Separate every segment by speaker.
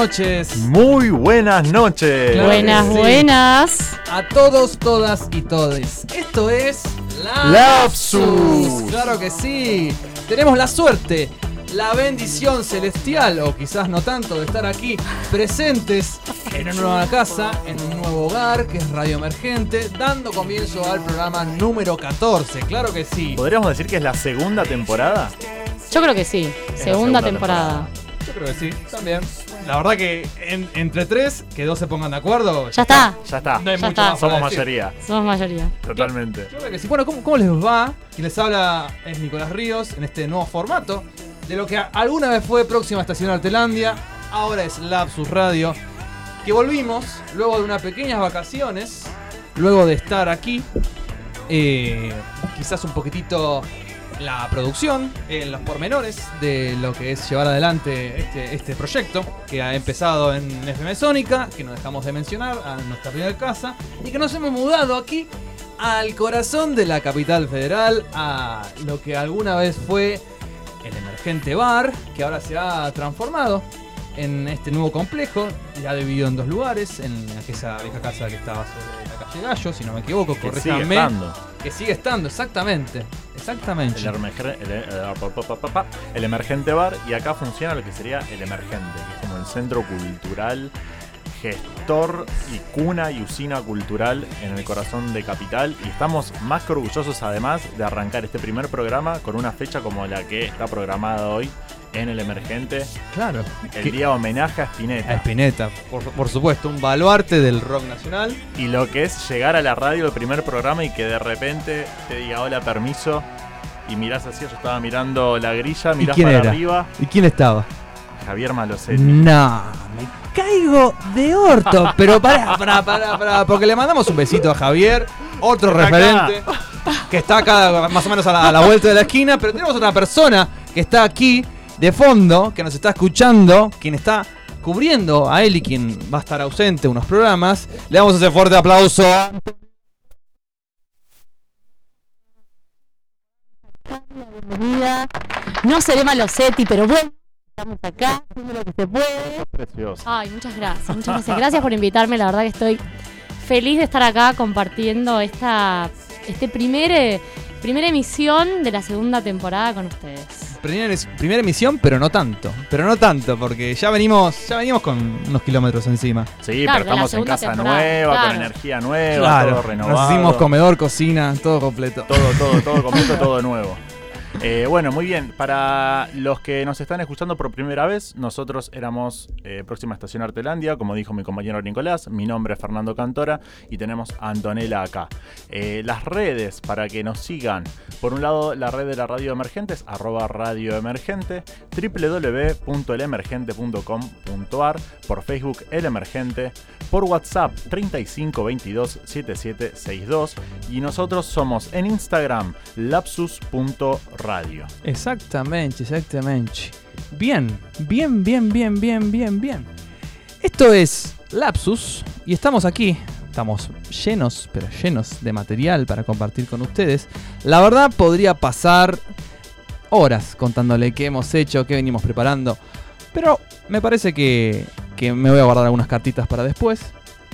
Speaker 1: noches
Speaker 2: Muy buenas noches.
Speaker 1: Claro
Speaker 3: buenas,
Speaker 1: sí.
Speaker 3: buenas.
Speaker 1: a todos, todas y todes. Esto es
Speaker 2: Lapsus.
Speaker 1: Claro que sí. Tenemos la suerte, la bendición celestial, o quizás no tanto, de estar aquí presentes en una nueva casa, en un nuevo hogar, que es Radio Emergente, dando comienzo al programa número 14. Claro que sí.
Speaker 2: ¿Podríamos decir que es la segunda temporada?
Speaker 3: Yo creo que sí. Segunda,
Speaker 2: segunda
Speaker 3: temporada.
Speaker 1: Yo creo que sí, también. La verdad que en- entre tres, que dos se pongan de acuerdo.
Speaker 3: Ya está.
Speaker 2: Ya está.
Speaker 1: No hay
Speaker 3: Ya
Speaker 1: mucho
Speaker 3: está.
Speaker 1: más para
Speaker 2: Somos
Speaker 1: decir.
Speaker 2: mayoría.
Speaker 3: Somos mayoría.
Speaker 2: Totalmente.
Speaker 1: Claro que sí. Bueno, ¿cómo, cómo les va? Quien les habla es Nicolás Ríos en este nuevo formato de lo que a- alguna vez fue Próxima Estación Artelandia, ahora es Lapsus Radio, que volvimos luego de unas pequeñas vacaciones, luego de estar aquí, eh, quizás un poquitito la producción, en los pormenores de lo que es llevar adelante este, este proyecto que ha empezado en FM Sónica, que no dejamos de mencionar, a nuestra primera casa, y que nos hemos mudado aquí al corazón de la capital federal, a lo que alguna vez fue el emergente bar, que ahora se ha transformado en este nuevo complejo, ya dividido en dos lugares, en aquella vieja casa que estaba sobre la calle Gallo, si no me equivoco,
Speaker 2: Que sigue estando.
Speaker 1: Que sigue estando, exactamente. Exactamente.
Speaker 2: El, emerger- pa, pa, el emergente bar y acá funciona lo que sería el emergente, que es como el centro cultural, gestor y cuna y usina cultural en el corazón de Capital y estamos más que orgullosos además de arrancar este primer programa con una fecha como la que está programada hoy en el emergente,
Speaker 1: Claro.
Speaker 2: el
Speaker 1: Que-
Speaker 2: día homenaje a
Speaker 1: A
Speaker 2: Spinetta.
Speaker 1: Spinetta, por, por supuesto, un baluarte del rock nacional.
Speaker 2: Y lo que es llegar a la radio el primer programa y que de repente te diga hola, permiso. Y mirás así, yo estaba mirando la grilla, mirás
Speaker 1: quién
Speaker 2: para
Speaker 1: era?
Speaker 2: arriba,
Speaker 1: ¿Y quién estaba?
Speaker 2: Javier Malosetti.
Speaker 1: No, me caigo de orto. Pero pará, pará, pará, pará, porque le mandamos un besito a Javier, otro
Speaker 2: Está
Speaker 1: referente, que está acá más o menos a la, a la vuelta de la esquina, pero tenemos otra persona que está aquí de fondo, que nos está escuchando, quien está cubriendo a él y quien va a estar ausente unos programas. Le damos ese fuerte aplauso. a-
Speaker 3: Bienvenida. No seré Malosetti, pero bueno, estamos acá, haciendo lo que se puede.
Speaker 2: Precioso.
Speaker 3: Ay, muchas gracias, muchas gracias. Gracias por invitarme, la verdad que estoy feliz de estar acá compartiendo esta este primer, eh, primera emisión de la segunda temporada con ustedes.
Speaker 1: Primera, primera emisión, pero no tanto. Pero no tanto, porque ya venimos, ya venimos con unos kilómetros encima.
Speaker 2: Sí,
Speaker 3: Claro,
Speaker 2: pero estamos en casa
Speaker 3: temporada,
Speaker 2: nueva, con
Speaker 3: claro.
Speaker 2: energía nueva, todo renovado.
Speaker 1: Nos hicimos comedor, cocina, todo completo.
Speaker 2: Todo, todo, todo completo, todo nuevo. Eh, bueno, muy bien. Para los que nos están escuchando por primera vez, nosotros éramos eh, Próxima Estación Artelandia, como dijo mi compañero Nicolás. Mi nombre es Fernando Cantora y tenemos a Antonella acá. Eh, las redes para que nos sigan. Por un lado, la red de la radio emergente es arroba radio emergente, www.elemergente.com.ar, por Facebook El Emergente, por WhatsApp 3522 7762 y nosotros somos en Instagram lapsus.radio.
Speaker 1: Exactamente, exactamente. Bien, bien, bien, bien, bien, bien, bien. Esto es Lapsus y estamos aquí. Estamos llenos, pero llenos de material para compartir con ustedes. La verdad podría pasar horas contándole qué hemos hecho, qué venimos preparando. Pero me parece que, que me voy a guardar algunas cartitas para después.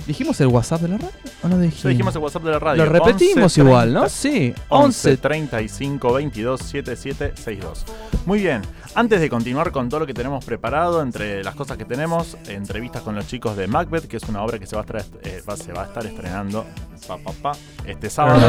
Speaker 1: ¿Dijimos el WhatsApp de la radio? ¿O no dijimos?
Speaker 2: Ya dijimos el WhatsApp de la radio.
Speaker 1: Lo repetimos
Speaker 2: 11
Speaker 1: igual, ¿no?
Speaker 2: 30
Speaker 1: Sí,
Speaker 2: 11
Speaker 1: 11
Speaker 2: 35 22 77 62. Muy bien, antes de continuar con todo lo que tenemos preparado, entre las cosas que tenemos, entrevistas con los chicos de Macbeth, que es una obra que se va a, estar, eh, va- se va a estar estrenando pa, pa, pa, este sábado.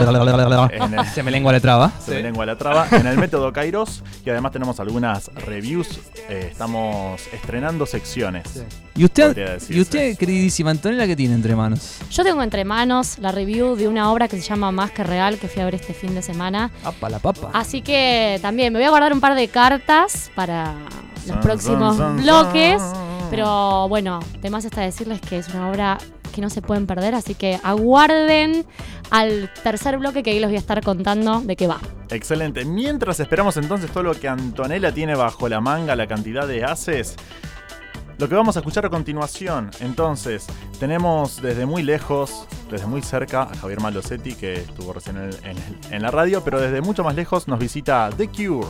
Speaker 2: el-
Speaker 1: Se me lengua la traba.
Speaker 2: se me lengua la traba, en el método Kairos. Y además tenemos algunas reviews. eh, estamos estrenando secciones.
Speaker 1: ¿Y usted. ¿Y usted, queridísima Antonella, qué tiene entre manos?
Speaker 3: Yo tengo entre manos la review de una obra que se llama Más que Real, que fui a ver este fin de semana.
Speaker 1: Apa, la papa.
Speaker 3: Así que también me voy a guardar un par de cartas para los próximos bloques. Pero bueno, además está decirles que es una obra que no se pueden perder, así que aguarden al tercer bloque que ahí les voy a estar contando de qué va.
Speaker 2: Excelente. Mientras esperamos entonces todo lo que Antonella tiene bajo la manga, la cantidad de haces,
Speaker 4: Lo que vamos a escuchar a continuación, entonces, tenemos desde muy lejos, desde muy cerca, a Javier Malosetti, que estuvo recién en, en- en la radio, pero desde mucho más lejos nos visita The Cure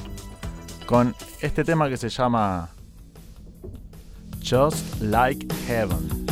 Speaker 4: con este tema que se llama Just Like Heaven.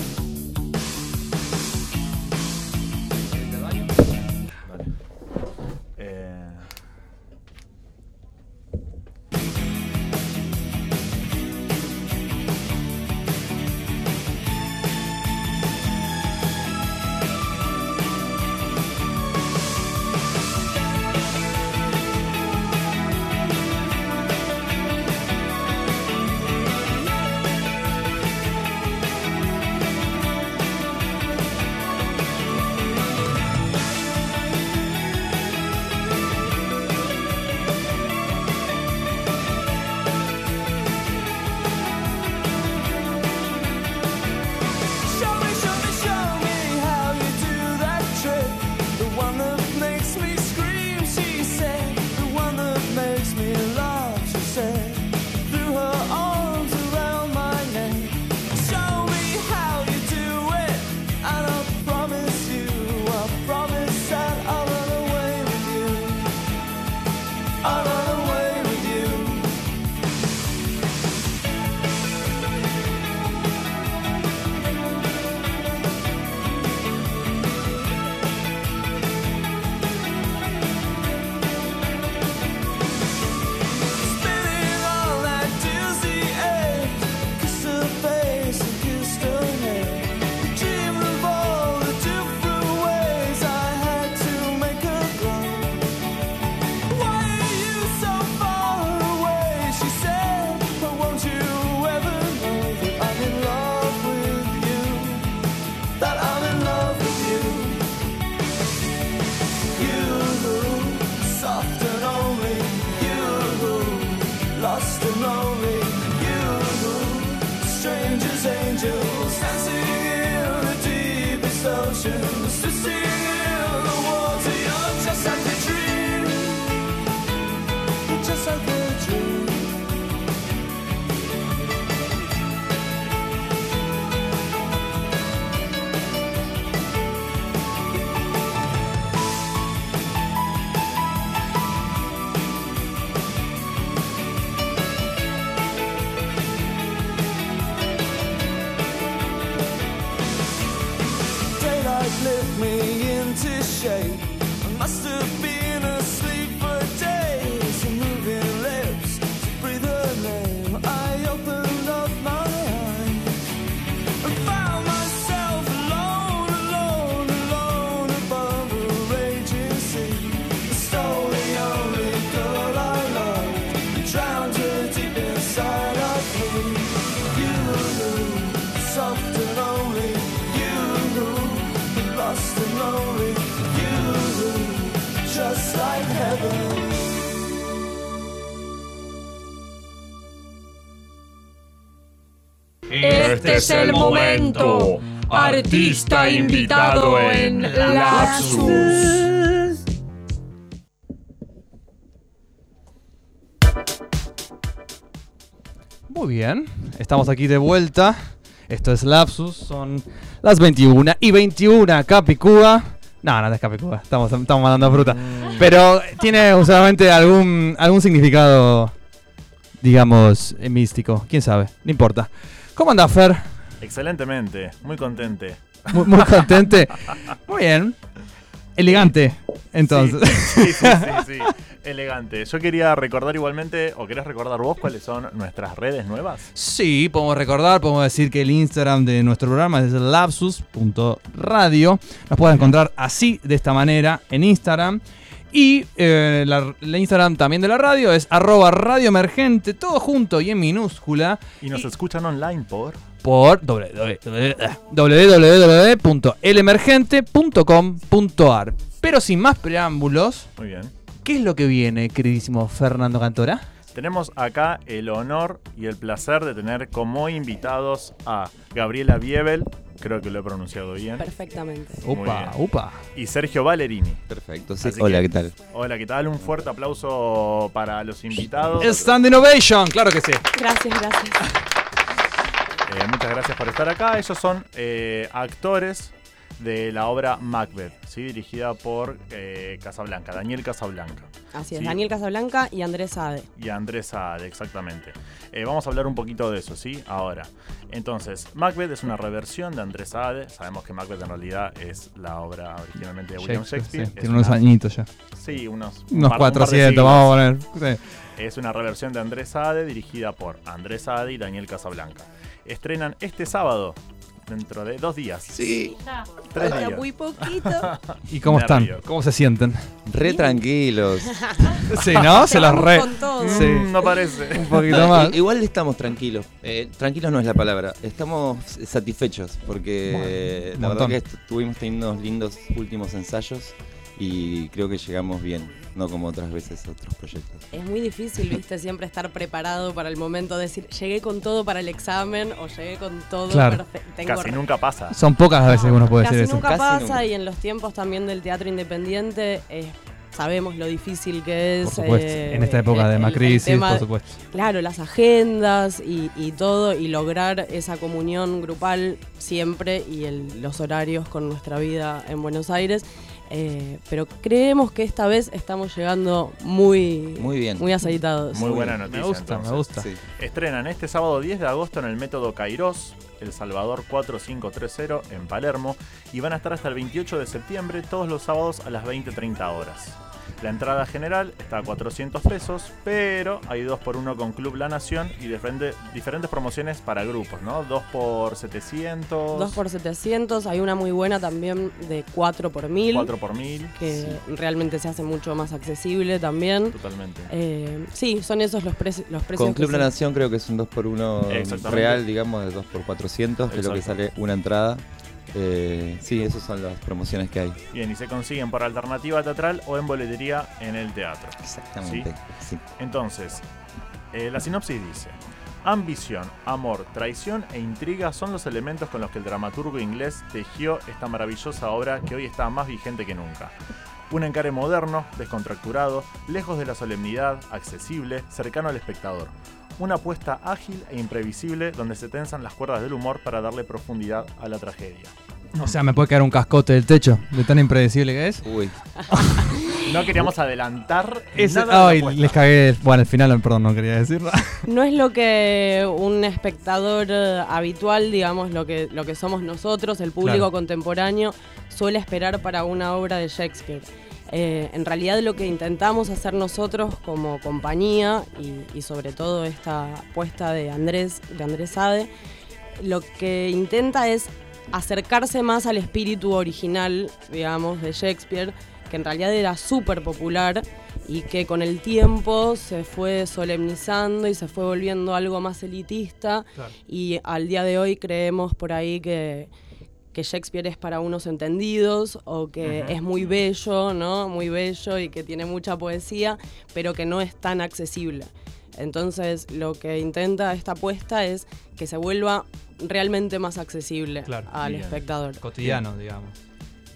Speaker 2: Es el momento. Artista invitado en Lapsus.
Speaker 1: Muy bien, estamos aquí de vuelta. Esto es Lapsus, son las 21 y 21 Capicúa. No, no es Capicúa, estamos, estamos mandando fruta. Pero tiene usualmente algún, algún significado, digamos, eh, místico. Quién sabe, no importa. ¿Cómo anda Fer?
Speaker 4: excelentemente, muy contente.
Speaker 1: Muy, muy contente. Muy bien. Elegante, entonces.
Speaker 4: Sí, sí, sí, sí, sí. Elegante. Yo quería recordar igualmente, o querés recordar vos cuáles son nuestras redes nuevas.
Speaker 1: Sí, podemos recordar, podemos decir que el Instagram de nuestro programa es lapsus.radio. Nos pueden encontrar así, de esta manera, en Instagram. Y eh, la, la Instagram también de la radio es arroba radio emergente, todo junto y en minúscula,
Speaker 4: Y nos escuchan online por.
Speaker 1: por www.elemergente.com.ar. Pero sin más preámbulos,
Speaker 4: Muy bien.
Speaker 1: ¿qué es lo que viene, queridísimo Fernando Cantora?
Speaker 4: Tenemos acá el honor y el placer de tener como invitados a Gabriela Biebel, creo que lo he pronunciado bien,
Speaker 2: Perfectamente.
Speaker 4: Muy
Speaker 1: Upa,
Speaker 4: bien.
Speaker 1: upa.
Speaker 4: y Sergio Ballerini.
Speaker 5: Perfecto, sí.
Speaker 4: Así
Speaker 5: Hola,
Speaker 4: que-
Speaker 5: ¿qué tal?
Speaker 4: Hola, ¿qué tal? Un fuerte aplauso para los invitados.
Speaker 1: Stand Innovation, claro que sí.
Speaker 2: Gracias, gracias. Eh, muchas gracias por estar acá. Ellos son eh, actores de la obra Macbeth, ¿sí? dirigida por eh, Casablanca, Daniel Casablanca.
Speaker 6: Así es,
Speaker 2: Sí.
Speaker 6: Daniel Casablanca y Andrés Sade.
Speaker 2: y Andrés Saade, exactamente. Eh, vamos a hablar un poquito de eso, ¿sí? Ahora. Entonces, Macbeth es una reversión de Andrés Saade. Sabemos que Macbeth en realidad es la obra originalmente de William Shakespeare.
Speaker 1: sí, tiene unos
Speaker 2: una-
Speaker 1: añitos ya.
Speaker 2: Sí, unos, un
Speaker 1: Unos
Speaker 2: par- un par de
Speaker 1: 400,
Speaker 2: siglos.
Speaker 1: vamos a poner. Sí.
Speaker 2: Es una reversión de Andrés Saade dirigida por Andrés Saade y Daniel Casablanca. Estrenan este sábado, dentro de dos días.
Speaker 5: Sí,
Speaker 2: Tres
Speaker 6: Falta
Speaker 2: días.
Speaker 6: muy poquito.
Speaker 1: ¿Y cómo están?
Speaker 2: Nervios.
Speaker 1: ¿Cómo se sienten?
Speaker 5: re tranquilos.
Speaker 1: Sí, ¿no? Se los
Speaker 6: Vamos
Speaker 1: re.
Speaker 6: con todo.
Speaker 1: Sí.
Speaker 2: Mm, no parece.
Speaker 1: Un poquito
Speaker 5: No,
Speaker 1: más.
Speaker 5: i- Igual estamos tranquilos. Eh, tranquilos no es la palabra. Estamos satisfechos porque
Speaker 1: Bueno,
Speaker 5: eh,
Speaker 1: un
Speaker 5: la verdad
Speaker 1: montón.
Speaker 5: que est- tuvimos teniendo unos lindos últimos ensayos y creo que llegamos bien, no como otras veces otros proyectos.
Speaker 6: Es muy difícil, viste, siempre estar preparado para el momento de decir, llegué con todo para el examen o llegué con todo
Speaker 1: Claro.
Speaker 6: Tengo
Speaker 2: Casi nunca pasa.
Speaker 1: Son pocas las veces que uno puede
Speaker 6: Casi
Speaker 1: decir eso.
Speaker 6: nunca
Speaker 5: Casi
Speaker 6: pasa
Speaker 5: nunca.
Speaker 6: y en los tiempos también del teatro independiente eh, sabemos lo difícil que es.
Speaker 1: Por supuesto.
Speaker 6: eh,
Speaker 1: en esta época
Speaker 6: el-
Speaker 1: de Macrisis,
Speaker 6: tema-
Speaker 1: por supuesto.
Speaker 6: Claro, las agendas y, y todo, y lograr esa comunión grupal siempre y el- los horarios con nuestra vida en Buenos Aires. Eh, pero creemos que esta vez estamos llegando muy,
Speaker 5: Muy bien.
Speaker 6: muy aceitados.
Speaker 2: Muy buena
Speaker 1: Me
Speaker 2: noticia.
Speaker 1: gusta,
Speaker 2: entonces.
Speaker 1: me gusta.
Speaker 5: Sí.
Speaker 2: Estrenan este sábado 10 de agosto en el método Kairos, El Salvador 4530 en Palermo y van a estar hasta el 28 de septiembre todos los sábados a las 20.30 horas. La entrada general está a 400 pesos, pero hay 2 por 1 con Club La Nación y diferente- diferentes promociones para grupos, ¿no? 2 por 700,
Speaker 6: 2 por 700, hay una muy buena también de 4 por 1000,
Speaker 2: 4 por 1000.
Speaker 6: que realmente se hace mucho más accesible también.
Speaker 2: Totalmente.
Speaker 6: Eh, sí, son esos los, preci- los precios.
Speaker 5: Con Club La Nación creo que es un 2x1
Speaker 2: Exactamente.
Speaker 5: real, digamos, de 2x400, que es lo que sale una entrada. Eh, sí, esas son las promociones que hay.
Speaker 2: Bien, y se consiguen por alternativa teatral o en boletería en el teatro.
Speaker 5: Exactamente. Sí.
Speaker 2: Entonces, eh, la sinopsis dice: Ambición, amor, traición e intriga son los elementos con los que el dramaturgo inglés tejió esta maravillosa obra que hoy está más vigente que nunca. Un encare moderno, descontracturado, lejos de la solemnidad, accesible, cercano al espectador. Una apuesta ágil e imprevisible donde se tensan las cuerdas del humor para darle profundidad a la tragedia.
Speaker 1: O sea, me puede caer un cascote del techo de tan impredecible que es.
Speaker 5: Uy,
Speaker 2: No queríamos adelantar
Speaker 1: Ese,
Speaker 2: nada
Speaker 1: ay, les cagué. Bueno, al final, perdón, no quería decirlo.
Speaker 6: No es lo que un espectador eh, habitual, digamos, lo que, lo que somos nosotros, el público
Speaker 1: Claro.
Speaker 6: contemporáneo, suele esperar para una obra de Shakespeare. Eh, en realidad lo que intentamos hacer nosotros como compañía y, y sobre todo esta apuesta de Andrés, de Andrés Sade, lo que intenta es acercarse más al espíritu original, digamos, de Shakespeare, que en realidad era súper popular y que con el tiempo se fue solemnizando y se fue volviendo algo más elitista y al día de hoy creemos por ahí que, que Shakespeare es para unos entendidos o que es muy bello, ¿no? Muy bello y que tiene mucha poesía, pero que no es tan accesible. Entonces lo que intenta esta apuesta es que se vuelva realmente más accesible
Speaker 1: Claro.
Speaker 6: al
Speaker 2: Bien.
Speaker 6: espectador.
Speaker 1: Cotidiano, digamos.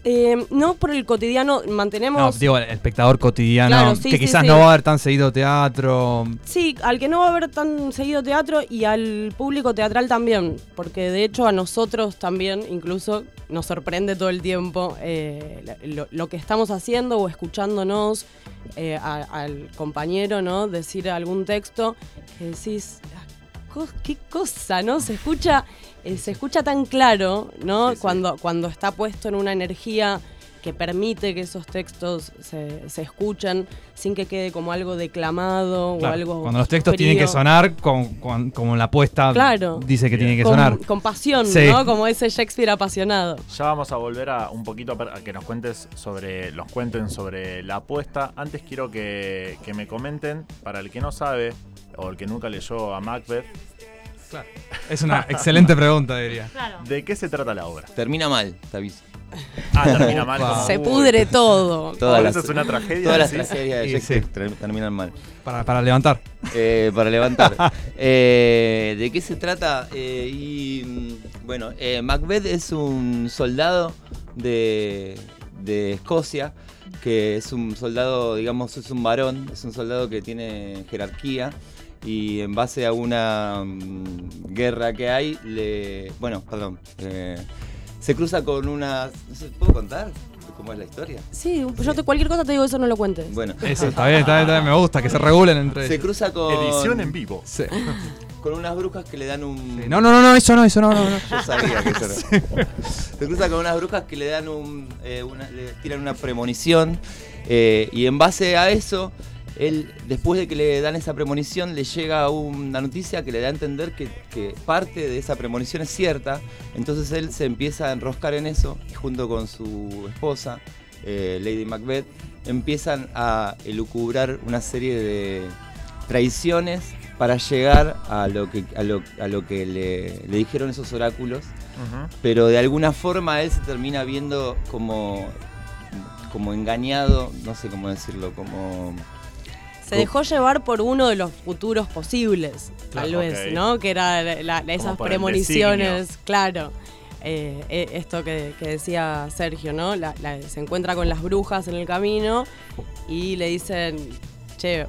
Speaker 6: Eh, no por el cotidiano, mantenemos...
Speaker 1: No, digo, el espectador cotidiano,
Speaker 6: Claro, sí,
Speaker 1: que
Speaker 6: sí,
Speaker 1: quizás
Speaker 6: sí.
Speaker 1: no va a ver tan seguido teatro.
Speaker 6: Sí, al que no va a ver tan seguido teatro y al público teatral también, porque de hecho a nosotros también incluso nos sorprende todo el tiempo eh, lo, lo que estamos haciendo o escuchándonos eh, a- al compañero, ¿no? Decir algún texto que decís, "Ah, co- qué cosa, ¿no? Se escucha, eh, se escucha tan claro, ¿no?
Speaker 2: Sí, sí.
Speaker 6: Cuando, cuando está puesto en una energía que permite que esos textos se, se escuchen sin que quede como algo declamado
Speaker 1: Claro,
Speaker 6: o algo.
Speaker 1: cuando los textos tienen que sonar con, con- como la apuesta
Speaker 6: Claro.
Speaker 1: dice que tiene que
Speaker 6: con,
Speaker 1: sonar.
Speaker 6: con pasión,
Speaker 1: Sí.
Speaker 6: ¿no? Como ese Shakespeare apasionado.
Speaker 2: Ya vamos a volver a un poquito a, que nos cuentes sobre, los cuenten sobre la apuesta. Antes quiero que, que me comenten, para el que no sabe, o el que nunca leyó a Macbeth,
Speaker 1: Es una excelente pregunta, diría.
Speaker 3: Claro.
Speaker 2: ¿de qué se trata la obra?
Speaker 5: termina mal, te aviso.
Speaker 2: Ah, termina mal.
Speaker 1: Wow.
Speaker 6: Se pudre todo.
Speaker 5: Todas las-
Speaker 2: eso es una tragedia.
Speaker 5: Todas las tragedias de Shakespeare
Speaker 1: sí.
Speaker 5: ter- terminan mal.
Speaker 1: Para, para levantar.
Speaker 5: Eh, para levantar. Eh, ¿De qué se trata? Eh, y mm, bueno, eh, Macbeth es un soldado de, de Escocia, que es un soldado, digamos, es un varón, es un soldado que tiene jerarquía y en base a una mm, guerra que hay, le. Bueno, perdón. eh, se cruza con una. no sé, ¿Puedo contar cómo es la historia?
Speaker 6: Sí, yo te, cualquier cosa te digo eso, no lo cuentes.
Speaker 5: Bueno,
Speaker 1: Eso, está bien, está bien, está bien, me gusta, que se regulen entre
Speaker 5: se cruza con.
Speaker 2: Edición en vivo.
Speaker 1: Sí.
Speaker 5: Con unas brujas que le dan un.
Speaker 1: Sí. No, no, no, no, eso no, eso no, no. no.
Speaker 5: Yo sabía que eso era. Se cruza con unas brujas que le dan un. eh, una- le tiran una premonición. eh, y en base a eso, él, después de que le dan esa premonición, le llega una noticia que le da a entender que, que parte de esa premonición es cierta. Entonces él se empieza a enroscar en eso y junto con su esposa, eh, Lady Macbeth, empiezan a elucubrar una serie de traiciones para llegar a lo que, a lo, a lo que le, le dijeron esos oráculos pero de alguna forma él se termina viendo como como engañado, no sé cómo decirlo, como
Speaker 6: Se dejó llevar por uno de los futuros posibles, tal vez. ¿no? Que era la- la- esas premoniciones, claro. Eh, eh, esto que, que decía Sergio, ¿no? La- la- se encuentra con las brujas en el camino y le dicen, che,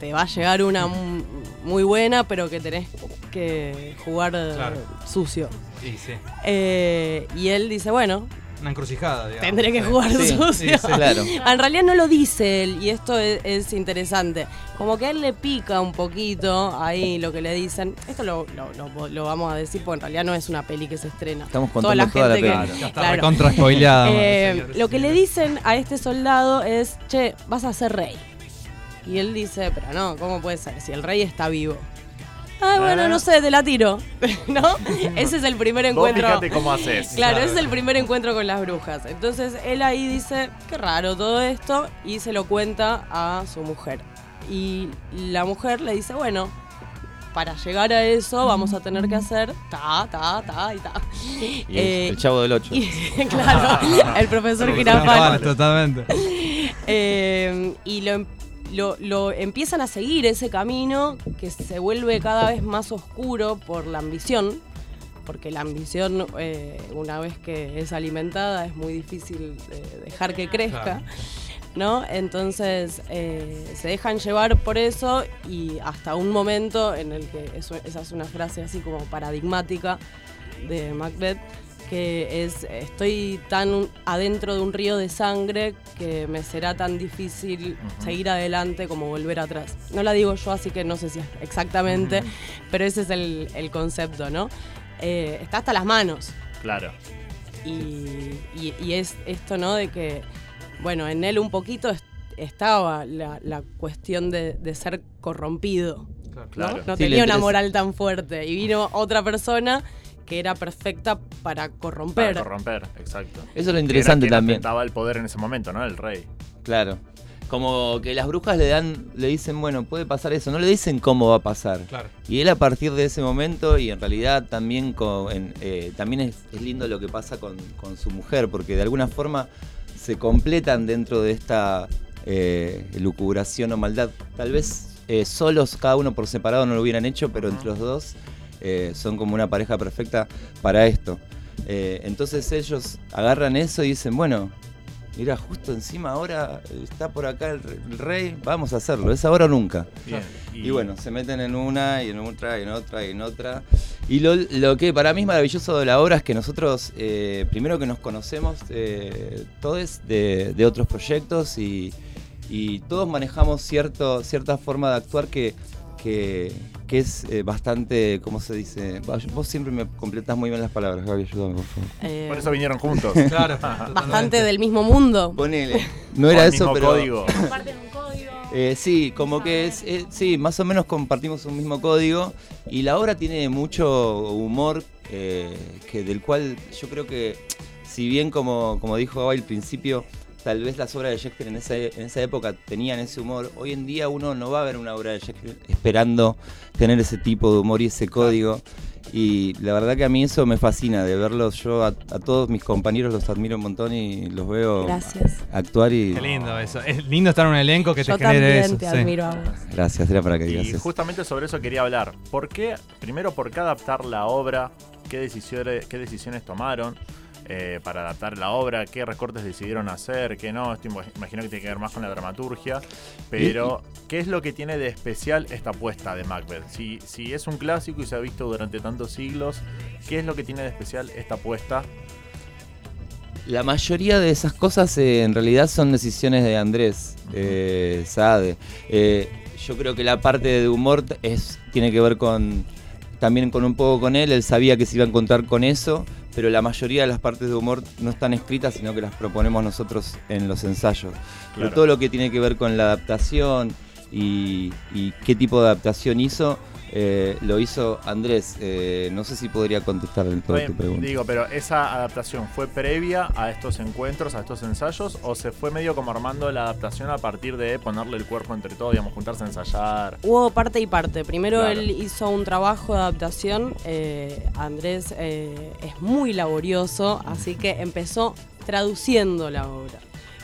Speaker 6: te va a llegar una mu- muy buena, pero que tenés que jugar
Speaker 1: Claro.
Speaker 6: sucio.
Speaker 1: Sí, sí.
Speaker 6: Eh, y él dice, bueno,
Speaker 1: Una encrucijada, digamos.
Speaker 6: tendré que
Speaker 1: Sí.
Speaker 6: jugar
Speaker 5: Sí,
Speaker 6: sucio.
Speaker 1: sí, sí.
Speaker 5: claro.
Speaker 6: En realidad no lo dice él, y esto es, es interesante. Como que a él le pica un poquito ahí lo que le dicen. Esto lo, lo- lo- lo vamos a decir porque en realidad no es una peli que se estrena.
Speaker 5: Estamos
Speaker 6: Toda
Speaker 5: contando
Speaker 6: la
Speaker 5: toda la
Speaker 6: gente que-
Speaker 5: peli.
Speaker 1: Ya está
Speaker 6: Claro.
Speaker 1: recontra spoileada.
Speaker 6: Eh, lo que le dicen a este soldado es, che, vas a ser rey. Y él dice, pero no, ¿cómo puede ser? Si el rey está vivo. Ah, bueno, no sé, te la tiro. ¿No? Ese es el primer
Speaker 2: Vos
Speaker 6: encuentro.
Speaker 2: fíjate cómo haces.
Speaker 6: Claro, ese es el primer encuentro con las brujas. Entonces él ahí dice, qué raro todo esto, y se lo cuenta a su mujer. Y la mujer le dice, bueno, para llegar a eso vamos a tener que hacer ta, ta, ta y ta.
Speaker 5: Y
Speaker 6: Eh,
Speaker 5: el chavo del 8.
Speaker 6: y- claro, el profesor
Speaker 1: Vale,
Speaker 6: Girafales.
Speaker 1: totalmente.
Speaker 6: Eh, y lo, em- lo- lo empiezan a seguir ese camino que se vuelve cada vez más oscuro por la ambición, porque la ambición, eh, una vez que es alimentada, es muy difícil de dejar que crezca. ¿No? Entonces eh, se dejan llevar por eso y hasta un momento en el que eso- esa es una frase así como paradigmática de Macbeth, que es estoy tan adentro de un río de sangre que me será tan difícil seguir adelante como volver atrás. No la digo yo, así que no sé si es exactamente, pero ese es el, el concepto, ¿no? Eh, está hasta las manos.
Speaker 2: Claro.
Speaker 6: Y, y- y es esto, ¿no? De que, bueno, en él un poquito est- estaba la, la cuestión de, de ser corrompido. ¿no?
Speaker 2: Claro.
Speaker 6: No
Speaker 5: Sí, le
Speaker 6: tenía una moral tan fuerte. Y vino otra persona que era perfecta para corromper.
Speaker 2: Para corromper, exacto.
Speaker 5: Eso es lo interesante
Speaker 2: Era
Speaker 5: también.
Speaker 2: ostentaba el poder en ese momento, ¿no? El rey.
Speaker 5: Claro. Como que las brujas le dan, le dicen, bueno, puede pasar eso, no le dicen cómo va a pasar.
Speaker 1: Claro.
Speaker 5: Y él a partir de ese momento, y en realidad también, con, en- eh, también es, es lindo lo que pasa con, con su mujer, porque de alguna forma se completan dentro de esta eh, lucubración o maldad. Tal vez eh, solos, cada uno por separado no lo hubieran hecho, pero entre los dos eh, son como una pareja perfecta para esto. Eh, entonces ellos agarran eso y dicen, bueno, mira, justo encima ahora está por acá el, re- el rey, vamos a hacerlo, es ahora o nunca.
Speaker 2: Bien.
Speaker 5: Y bueno, se meten en una y en otra y en otra y en otra. Y lo, lo que para mí es maravilloso de la obra es que nosotros, eh, primero que nos conocemos eh, todos de, de otros proyectos y, y todos manejamos cierto, cierta forma de actuar que, que, que es eh, bastante, ¿cómo se dice? Vos siempre me completas muy bien las palabras, Gaby, ayúdame por favor.
Speaker 6: Eh,
Speaker 2: Por eso vinieron juntos.
Speaker 1: Claro.
Speaker 6: bastante del mismo mundo.
Speaker 5: Ponele. No era eso, pero...
Speaker 2: código.
Speaker 3: Comparten un código.
Speaker 5: Eh, sí, como que es, eh, sí, más o menos compartimos un mismo código y la obra tiene mucho humor eh, que del cual yo creo que si bien como, como dijo Gaby al principio, tal vez las obras de Shakespeare en esa, en esa época tenían ese humor, hoy en día uno no va a ver una obra de Shakespeare esperando tener ese tipo de humor y ese código. Y la verdad que a mí eso me fascina, de verlos yo a, a todos mis compañeros los admiro un montón y los veo
Speaker 6: Gracias.
Speaker 5: actuar y...
Speaker 1: Qué lindo eso. Es lindo estar en un elenco que
Speaker 6: Yo
Speaker 1: te genere
Speaker 6: también
Speaker 1: eso.
Speaker 6: te
Speaker 1: sí.
Speaker 6: admiro a vos.
Speaker 5: Gracias, era para que digas
Speaker 2: Y justamente sobre eso quería hablar. ¿Por qué, primero, por qué adaptar la obra? ¿Qué decisiones, qué decisiones tomaron? Eh, para adaptar la obra, qué recortes decidieron hacer, qué no. Esto imag- imagino que tiene que ver más con la dramaturgia. Pero, ¿qué es lo que tiene de especial esta apuesta de Macbeth? Si, si es un clásico y se ha visto durante tantos siglos, ¿qué es lo que tiene de especial esta apuesta?
Speaker 5: La mayoría de esas cosas eh, en realidad son decisiones de Andrés eh. Eh, yo creo que la parte de humor es, tiene que ver con también con un poco con él. Él sabía que se iba a encontrar con eso, pero la mayoría de las partes de humor no están escritas, sino que las proponemos nosotros en los ensayos. Pero todo lo que tiene que ver con la adaptación y, y qué tipo de adaptación hizo, eh, lo hizo Andrés. Eh, no sé si podría contestar del todo tu pregunta.
Speaker 2: Digo, pero esa adaptación fue previa a estos encuentros, a estos ensayos, o se fue medio como armando la adaptación a partir de ponerle el cuerpo entre todos, digamos, juntarse a ensayar.
Speaker 6: Hubo parte y parte. Primero
Speaker 2: Claro.
Speaker 6: él hizo un trabajo de adaptación. eh, Andrés eh, es muy laborioso, así que empezó traduciendo la obra.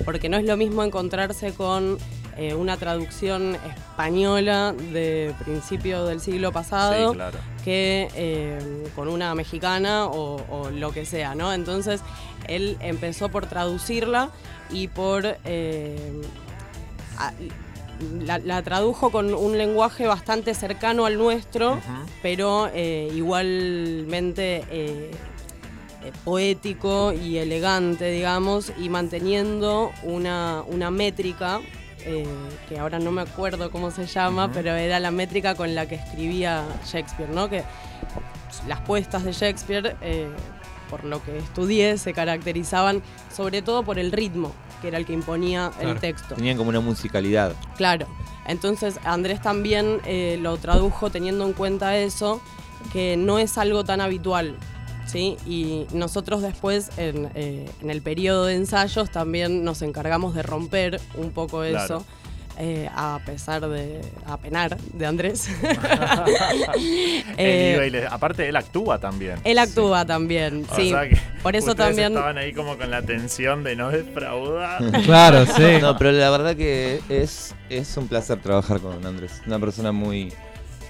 Speaker 6: Porque no es lo mismo encontrarse con eh, una traducción española de principio del siglo pasado
Speaker 2: Sí, claro.
Speaker 6: que eh, con una mexicana o, o lo que sea, ¿no? Entonces él empezó por traducirla y por... eh, a- la, la tradujo con un lenguaje bastante cercano al nuestro, pero igualmente poético y elegante, digamos, y manteniendo una, una métrica, eh, que ahora no me acuerdo cómo se llama, pero era la métrica con la que escribía Shakespeare, ¿no? Que las puestas de Shakespeare, eh, por lo que estudié, se caracterizaban sobre todo por el ritmo, que era el que imponía el texto.
Speaker 5: Tenían como una musicalidad.
Speaker 6: Claro. Entonces Andrés también eh, lo tradujo teniendo en cuenta eso, que no es algo tan habitual. ¿Sí? Y nosotros después, en, eh, en el periodo de ensayos, también nos encargamos de romper un poco
Speaker 2: Claro.
Speaker 6: eso. eh, a pesar de. a penar de Andrés.
Speaker 2: Eh, digo, y le- aparte, él actúa también.
Speaker 6: él actúa también,
Speaker 2: O
Speaker 6: sí.
Speaker 2: sea que
Speaker 6: Por eso también.
Speaker 2: estaban ahí como con la tensión de no defraudar.
Speaker 1: Claro, sí.
Speaker 5: No, pero la verdad que es, es un placer trabajar con Andrés. Una persona muy,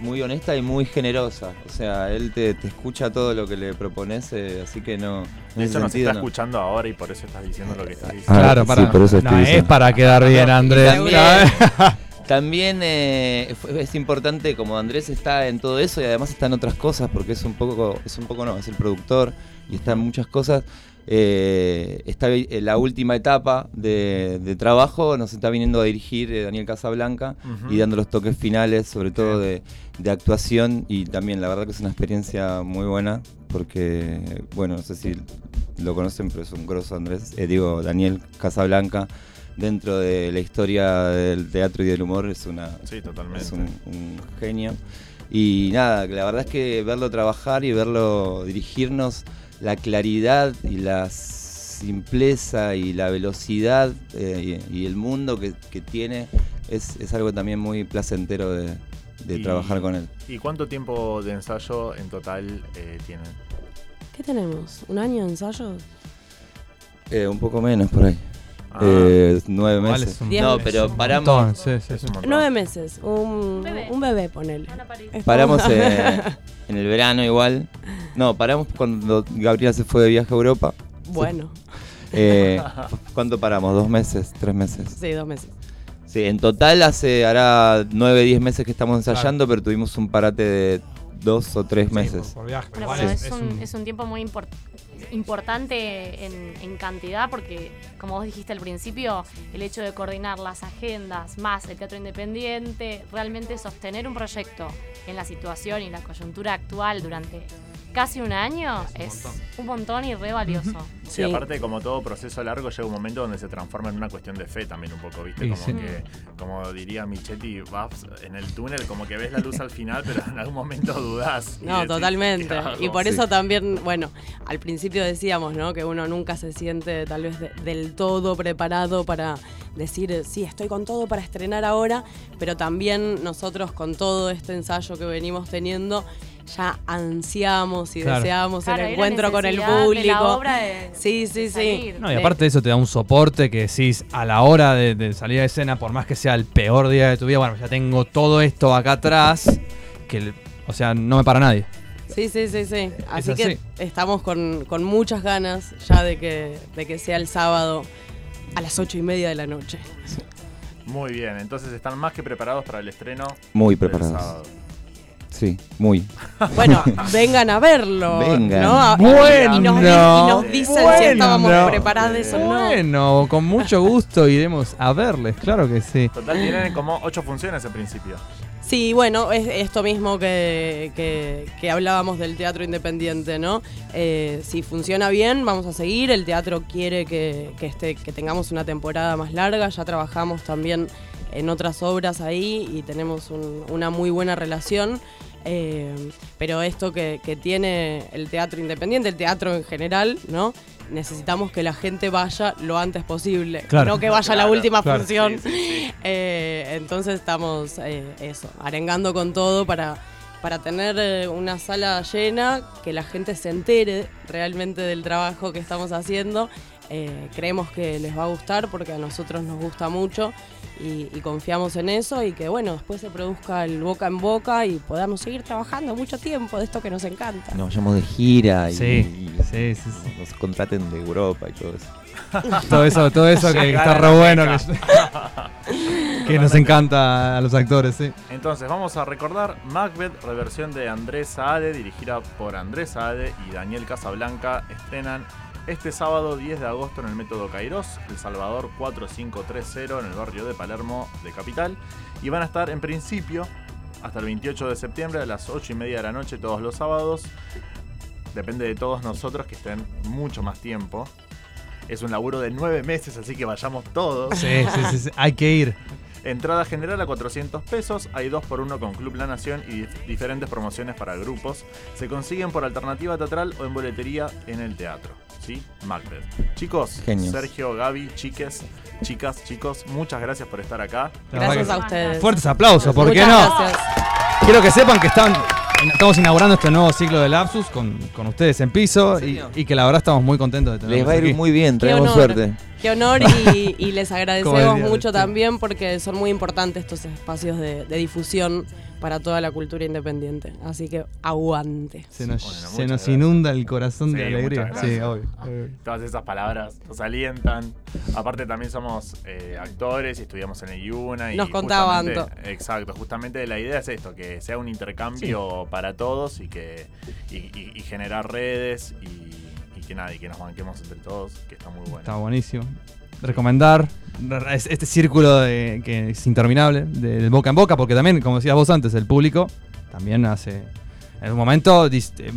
Speaker 5: muy honesta y muy generosa. O sea, él te, te escucha todo lo que le propones, eh, así que no.
Speaker 2: De hecho, nos está
Speaker 5: no.
Speaker 2: escuchando ahora y por eso estás diciendo lo que estás diciendo.
Speaker 5: Ah,
Speaker 1: Claro,
Speaker 5: sí,
Speaker 1: para.
Speaker 5: por eso estoy
Speaker 1: no, es para quedar bien, Andrés.
Speaker 5: también- eh, fue- es importante como Andrés está en todo eso y además está en otras cosas porque es un poco, es un poco no, es el productor y está en muchas cosas. Eh, está en la última etapa de, de trabajo, nos está viniendo a dirigir eh, Daniel Casablanca y dando los toques finales, sobre todo de, de actuación y también la verdad que es una experiencia muy buena porque, bueno, no sé si lo conocen, pero es un grosso Andrés, eh, digo Daniel Casablanca dentro de la historia del teatro y del humor es una
Speaker 2: Sí, totalmente.
Speaker 5: es un, un genio. Y nada la verdad es que verlo trabajar y verlo dirigirnos la claridad y la simpleza y la velocidad eh, y, y el mundo que, que tiene es, es algo también muy placentero de, de trabajar con él
Speaker 2: ¿Y cuánto tiempo de ensayo en total eh, tienen?
Speaker 6: ¿Qué tenemos? ¿Un año de ensayos?
Speaker 5: Eh, un poco menos por ahí
Speaker 2: Ah,
Speaker 5: Eh, nueve meses
Speaker 1: es un-
Speaker 6: Diez
Speaker 5: no
Speaker 6: meses.
Speaker 5: pero paramos
Speaker 1: montón, sí, sí,
Speaker 2: es
Speaker 1: sí.
Speaker 2: un montón.
Speaker 6: Nueve meses. Un
Speaker 3: Bebé.
Speaker 6: un bebé, ponele.
Speaker 5: Paramos eh, en el verano igual. No, paramos cuando Gabriela se fue de viaje a Europa.
Speaker 6: bueno,
Speaker 5: Eh, ¿Cuánto paramos? ¿Dos meses? ¿Tres meses?
Speaker 6: sí, dos meses.
Speaker 5: Sí, en total hace, hará nueve, diez meses que estamos ensayando, pero tuvimos un parate de dos o tres
Speaker 1: Sí,
Speaker 5: meses.
Speaker 1: por, por viaje.
Speaker 3: Bueno,
Speaker 1: Igual
Speaker 3: pero
Speaker 1: es,
Speaker 3: es,
Speaker 1: es
Speaker 3: un,
Speaker 1: un-
Speaker 3: es un tiempo muy import- importante en, en cantidad porque, como vos dijiste al principio, el hecho de coordinar las agendas más el teatro independiente, realmente sostener un proyecto en la situación y la coyuntura actual durante casi un año es un montón y re valioso.
Speaker 2: Sí,
Speaker 6: Sí.
Speaker 2: aparte como todo proceso largo llega un momento donde se transforma en una cuestión de fe también un poco, ¿viste? Como
Speaker 1: sí.
Speaker 2: que, como diría Michetti, vas en el túnel como que ves la luz al final, pero en algún momento dudás.
Speaker 6: No,
Speaker 2: decís,
Speaker 6: totalmente. Y por
Speaker 5: Sí.
Speaker 6: eso también, bueno, al principio decíamos, ¿no? Que uno nunca se siente tal vez de- del todo preparado para decir, sí, estoy con todo para estrenar ahora, pero también nosotros con todo este ensayo que venimos teniendo, ya ansiamos y
Speaker 1: Claro.
Speaker 6: deseamos
Speaker 3: Claro,
Speaker 6: el encuentro con el
Speaker 3: necesidad de la
Speaker 6: público.
Speaker 3: obra de-
Speaker 6: Sí, sí,
Speaker 3: de
Speaker 6: sí.
Speaker 1: No, y aparte de eso te da un soporte que decís a la hora de, de salir a escena, por más que sea el peor día de tu vida, bueno, ya tengo todo esto acá atrás, que, o sea, no me para nadie.
Speaker 6: Sí, sí, sí, sí. Así,
Speaker 1: así.
Speaker 6: que estamos con, con muchas ganas ya de que, de que sea el sábado a las ocho y media de la noche.
Speaker 2: Muy bien, entonces están más que preparados para el estreno.
Speaker 5: Muy
Speaker 2: del
Speaker 5: preparados.
Speaker 2: sábado.
Speaker 5: Sí, muy.
Speaker 6: Bueno, vengan a verlo.
Speaker 5: Vengan.
Speaker 6: ¿no?
Speaker 1: Bueno.
Speaker 6: y, nos, y nos dicen si estábamos preparados o no.
Speaker 1: Bueno, con mucho gusto iremos a verles, claro que sí.
Speaker 2: Total, tienen como ocho funciones en principio.
Speaker 6: Sí, bueno, es esto mismo que, que- hablábamos del teatro independiente, ¿no? Eh, si funciona bien, vamos a seguir. El teatro quiere que, que, esté- que tengamos una temporada más larga. Ya trabajamos también en otras obras ahí y tenemos un- una muy buena relación. Eh, pero esto que, que tiene el teatro independiente, el teatro en general, ¿no? Necesitamos que la gente vaya lo antes posible,
Speaker 1: Claro.
Speaker 6: no que vaya a la última
Speaker 1: claro.
Speaker 6: función.
Speaker 2: Sí, sí, sí.
Speaker 6: Eh, entonces estamos eh, eso, arengando con todo para, para tener eh, una sala llena, que la gente se entere realmente del trabajo que estamos haciendo. Eh, creemos que les va a gustar porque a nosotros nos gusta mucho y, y confiamos en eso y que bueno, después se produzca el boca en boca y podamos seguir trabajando mucho tiempo de esto que nos encanta.
Speaker 5: Nos vayamos de gira y,
Speaker 1: Sí,
Speaker 5: y
Speaker 1: sí, sí, sí.
Speaker 5: nos contraten de Europa y todo eso.
Speaker 1: Todo eso, todo eso que, que está re bueno, que, que nos encanta a los actores, sí.
Speaker 2: Entonces, vamos a recordar Macbeth, reversión de Andrés Saade, dirigida por Andrés Saade y Daniel Casablanca, estrenan este sábado 10 de agosto en el Método Cairós, El Salvador 4530 en el barrio de Palermo de Capital. Y van a estar en principio hasta el 28 de septiembre a las 8 y media de la noche todos los sábados. Depende de todos nosotros que estén mucho más tiempo. Es un laburo de nueve meses, así que vayamos todos.
Speaker 1: Sí, sí, sí, sí, hay que ir.
Speaker 2: Entrada general a 400 pesos, hay 2 por 1 con Club La Nación y dif- diferentes promociones para grupos. Se consiguen por alternativa teatral o en boletería en el teatro. ¿Sí? Macbeth. Chicos,
Speaker 5: Genios.
Speaker 2: Sergio, Gaby, chiques, chicas, chicos, muchas gracias por estar acá.
Speaker 6: Gracias a ustedes.
Speaker 1: Fuertes aplausos, ¿por qué
Speaker 6: Muchas
Speaker 1: no?
Speaker 6: gracias.
Speaker 1: Quiero que sepan que están, estamos inaugurando este nuevo ciclo de Lapsus con, con ustedes en piso
Speaker 5: ¿En
Speaker 1: y, que la verdad estamos muy contentos de tenerlos
Speaker 5: Les va a ir
Speaker 1: aquí.
Speaker 5: muy bien,
Speaker 6: Qué
Speaker 5: tenemos
Speaker 6: honor.
Speaker 5: suerte.
Speaker 6: Qué honor y, y les agradecemos mucho también porque son muy importantes estos espacios de, de difusión para toda la cultura independiente. Así que aguante.
Speaker 1: Se nos,
Speaker 2: Bueno,
Speaker 1: se nos inunda el corazón de alegría. Sí, obvio. obvio.
Speaker 2: Todas esas palabras nos alientan. Aparte también somos eh, actores y estudiamos en el IUNA. Y
Speaker 6: Nos contaba
Speaker 2: justamente-
Speaker 6: Anto.
Speaker 2: Exacto, justamente la idea es esto, que sea un intercambio para todos y que y, y- y generar redes y, y que nada, y que nos banquemos entre todos, que está muy bueno.
Speaker 1: Está buenísimo. Recomendar re- es- este círculo de- que es interminable, de, de boca en boca, porque también, como decías vos antes, el público también hace. En un momento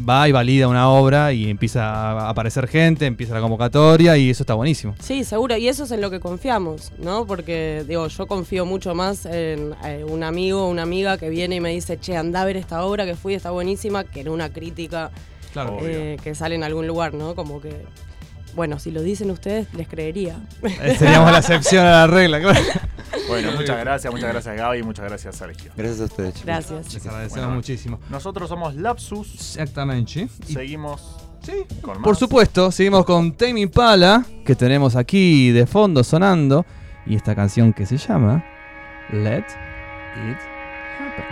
Speaker 1: va y valida una obra y empieza a aparecer gente, empieza la convocatoria y eso está buenísimo.
Speaker 6: Sí, seguro. Y eso es en lo que confiamos, ¿no? Porque, digo, yo confío mucho más en eh, un amigo o una amiga que viene y me dice, che, anda a ver esta obra que fui, está buenísima, que en una crítica
Speaker 1: Claro.
Speaker 6: Eh, que sale en algún lugar, ¿no? Como que, bueno, si lo dicen ustedes, les creería.
Speaker 1: Eh, Seríamos la excepción a la regla, claro.
Speaker 2: Bueno, muchas gracias, muchas gracias Gaby y muchas gracias Sergio.
Speaker 5: Gracias a ustedes, chicos.
Speaker 6: Gracias.
Speaker 1: Les agradecemos
Speaker 2: Bueno.
Speaker 1: muchísimo.
Speaker 2: Nosotros somos Lapsus,
Speaker 1: Exactamente. Y-
Speaker 2: seguimos
Speaker 1: sí,
Speaker 2: con más.
Speaker 1: Por supuesto, seguimos con Tame Impala, que tenemos aquí de fondo sonando, y esta canción que se llama Let It Happen.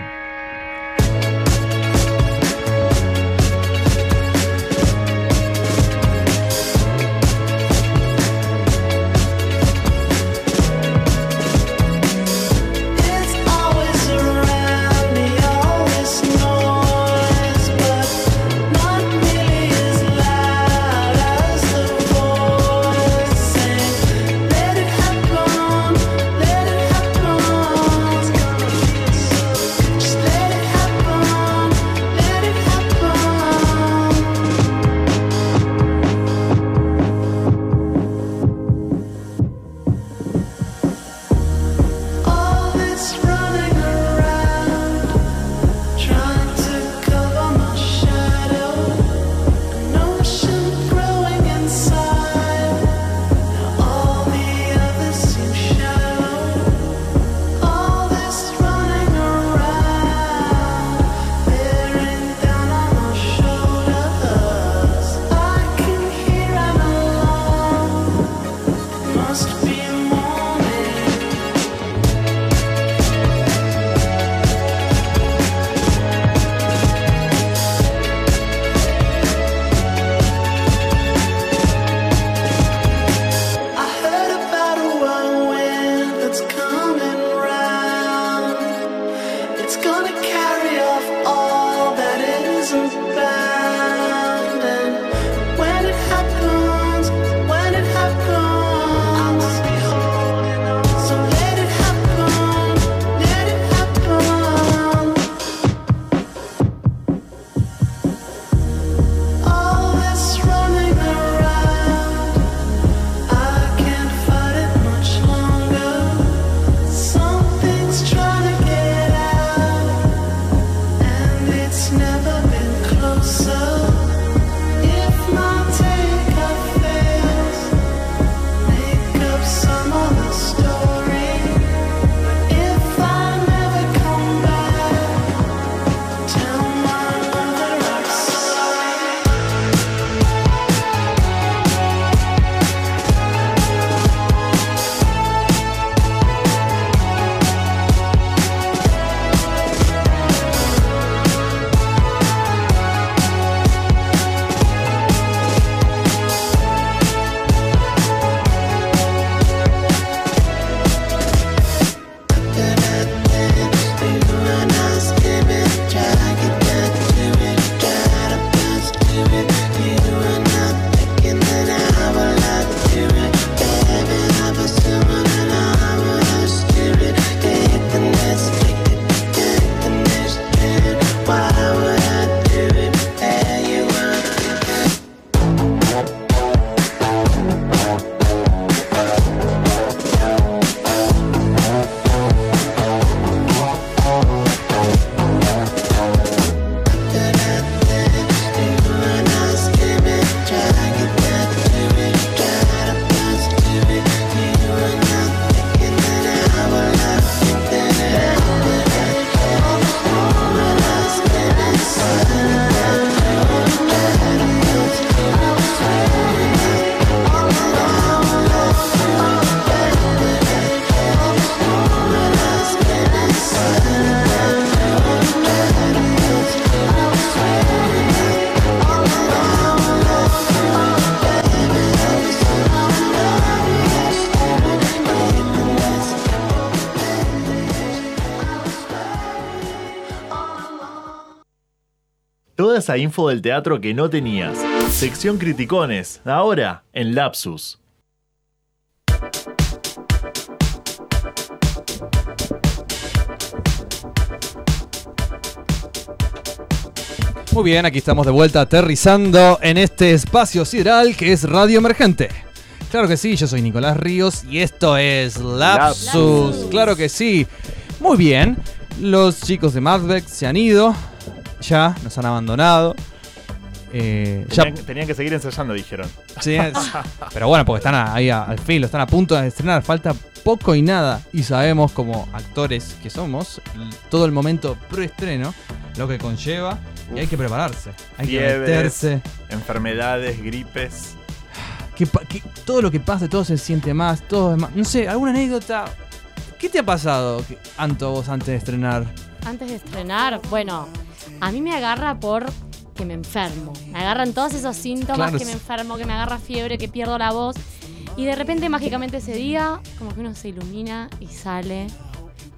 Speaker 2: Info del teatro que no tenías. Sección Criticones, ahora en Lapsus.
Speaker 1: Muy bien, aquí estamos de vuelta aterrizando en este espacio sideral que es Radio Emergente. Claro que sí, yo soy Nicolás Ríos y esto es Lapsus.
Speaker 3: Lapsus.
Speaker 1: Claro que sí. Muy bien, los chicos de Madbeck se han ido, ya nos han abandonado. Eh, ya,
Speaker 2: Tenían, tenían que seguir ensayando, dijeron.
Speaker 1: sí, es- pero bueno, porque están ahí a- al filo, están a punto de estrenar, falta poco y nada. Y sabemos como actores que somos, todo el momento preestreno, lo que conlleva. Y hay que prepararse, hay que meterse.
Speaker 2: Enfermedades, gripes.
Speaker 1: que, todo lo que pase, todo se siente más, todo es más. No sé, alguna anécdota. ¿Qué te ha pasado, Anto, vos antes de estrenar?
Speaker 3: Antes de estrenar, bueno, a mí me agarra por que me enfermo. Me agarran todos esos síntomas
Speaker 1: Claro,
Speaker 3: que me enfermo, que me agarra fiebre, que pierdo la voz. Y de repente, mágicamente ese día, como que uno se ilumina y sale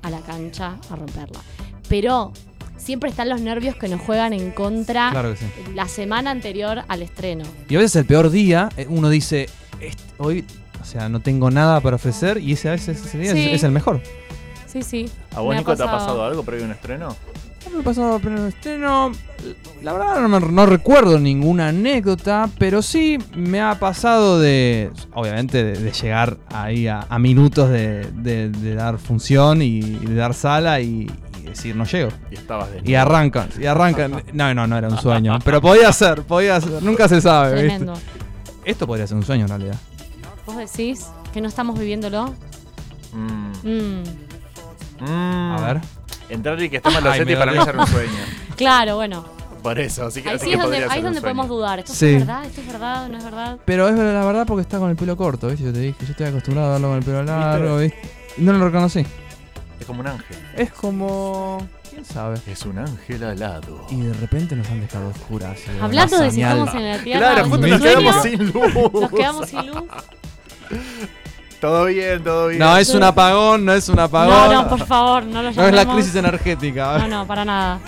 Speaker 3: a la cancha a romperla. Pero siempre están los nervios que nos juegan en contra
Speaker 1: Claro que sí.
Speaker 3: la semana anterior al estreno.
Speaker 1: Y a veces el peor día, eh, uno dice, "Este- hoy, o sea, no tengo nada para ofrecer, y ese a veces ese día
Speaker 3: Sí.
Speaker 1: es, es el mejor.
Speaker 3: Sí, sí.
Speaker 2: ¿A vos, Nico, te ha pasado algo previo a un estreno?
Speaker 1: ¿Qué me pasó el primer estreno? La verdad no, me- no recuerdo ninguna anécdota, pero sí me ha pasado de, obviamente, de, de llegar ahí a, a minutos de, de- de dar función y, de dar sala y, y decir no llego.
Speaker 2: Y estabas de
Speaker 1: Y arrancan, y arrancan. No, no, no era un sueño. Pero podía ser, podía ser. Nunca se sabe, ¿viste?
Speaker 3: Tremendo.
Speaker 1: Esto podría ser un sueño en realidad.
Speaker 3: ¿Vos decís que no estamos viviéndolo?
Speaker 2: Mm,
Speaker 3: Mm.
Speaker 2: Mm.
Speaker 1: A ver.
Speaker 2: Entrar y que esté Malosetti para mí era un sueño.
Speaker 3: Claro, bueno.
Speaker 2: Por eso, así que,
Speaker 3: Ahí
Speaker 2: así
Speaker 3: sí
Speaker 2: que
Speaker 3: es donde,
Speaker 2: podría
Speaker 3: ahí
Speaker 2: ser
Speaker 3: es
Speaker 2: un
Speaker 3: donde
Speaker 2: sueño.
Speaker 3: podemos dudar. ¿Esto
Speaker 1: Sí.
Speaker 3: es verdad? ¿Esto es verdad? ¿No es verdad?
Speaker 1: Pero es la verdad porque está con el pelo corto, ¿viste? Yo te dije, yo estoy acostumbrado a verlo con el pelo largo, ¿viste? Y no lo reconocí.
Speaker 2: Es como un ángel.
Speaker 1: Es como. ¿Quién sabe?
Speaker 2: Es un ángel alado.
Speaker 1: Y de repente nos han dejado oscuras. una
Speaker 3: Hablando de si
Speaker 1: señal.
Speaker 3: estamos en la Tierra
Speaker 2: Claro,
Speaker 3: o
Speaker 2: justo
Speaker 3: en
Speaker 2: nos
Speaker 3: un sueño,
Speaker 2: quedamos sin luz.
Speaker 3: nos quedamos sin luz.
Speaker 2: Todo bien, todo bien.
Speaker 1: No, es un apagón, no es un apagón.
Speaker 3: No, no, por favor, no lo
Speaker 1: No es
Speaker 3: llamemos.
Speaker 1: la crisis energética.
Speaker 3: No, no, para nada.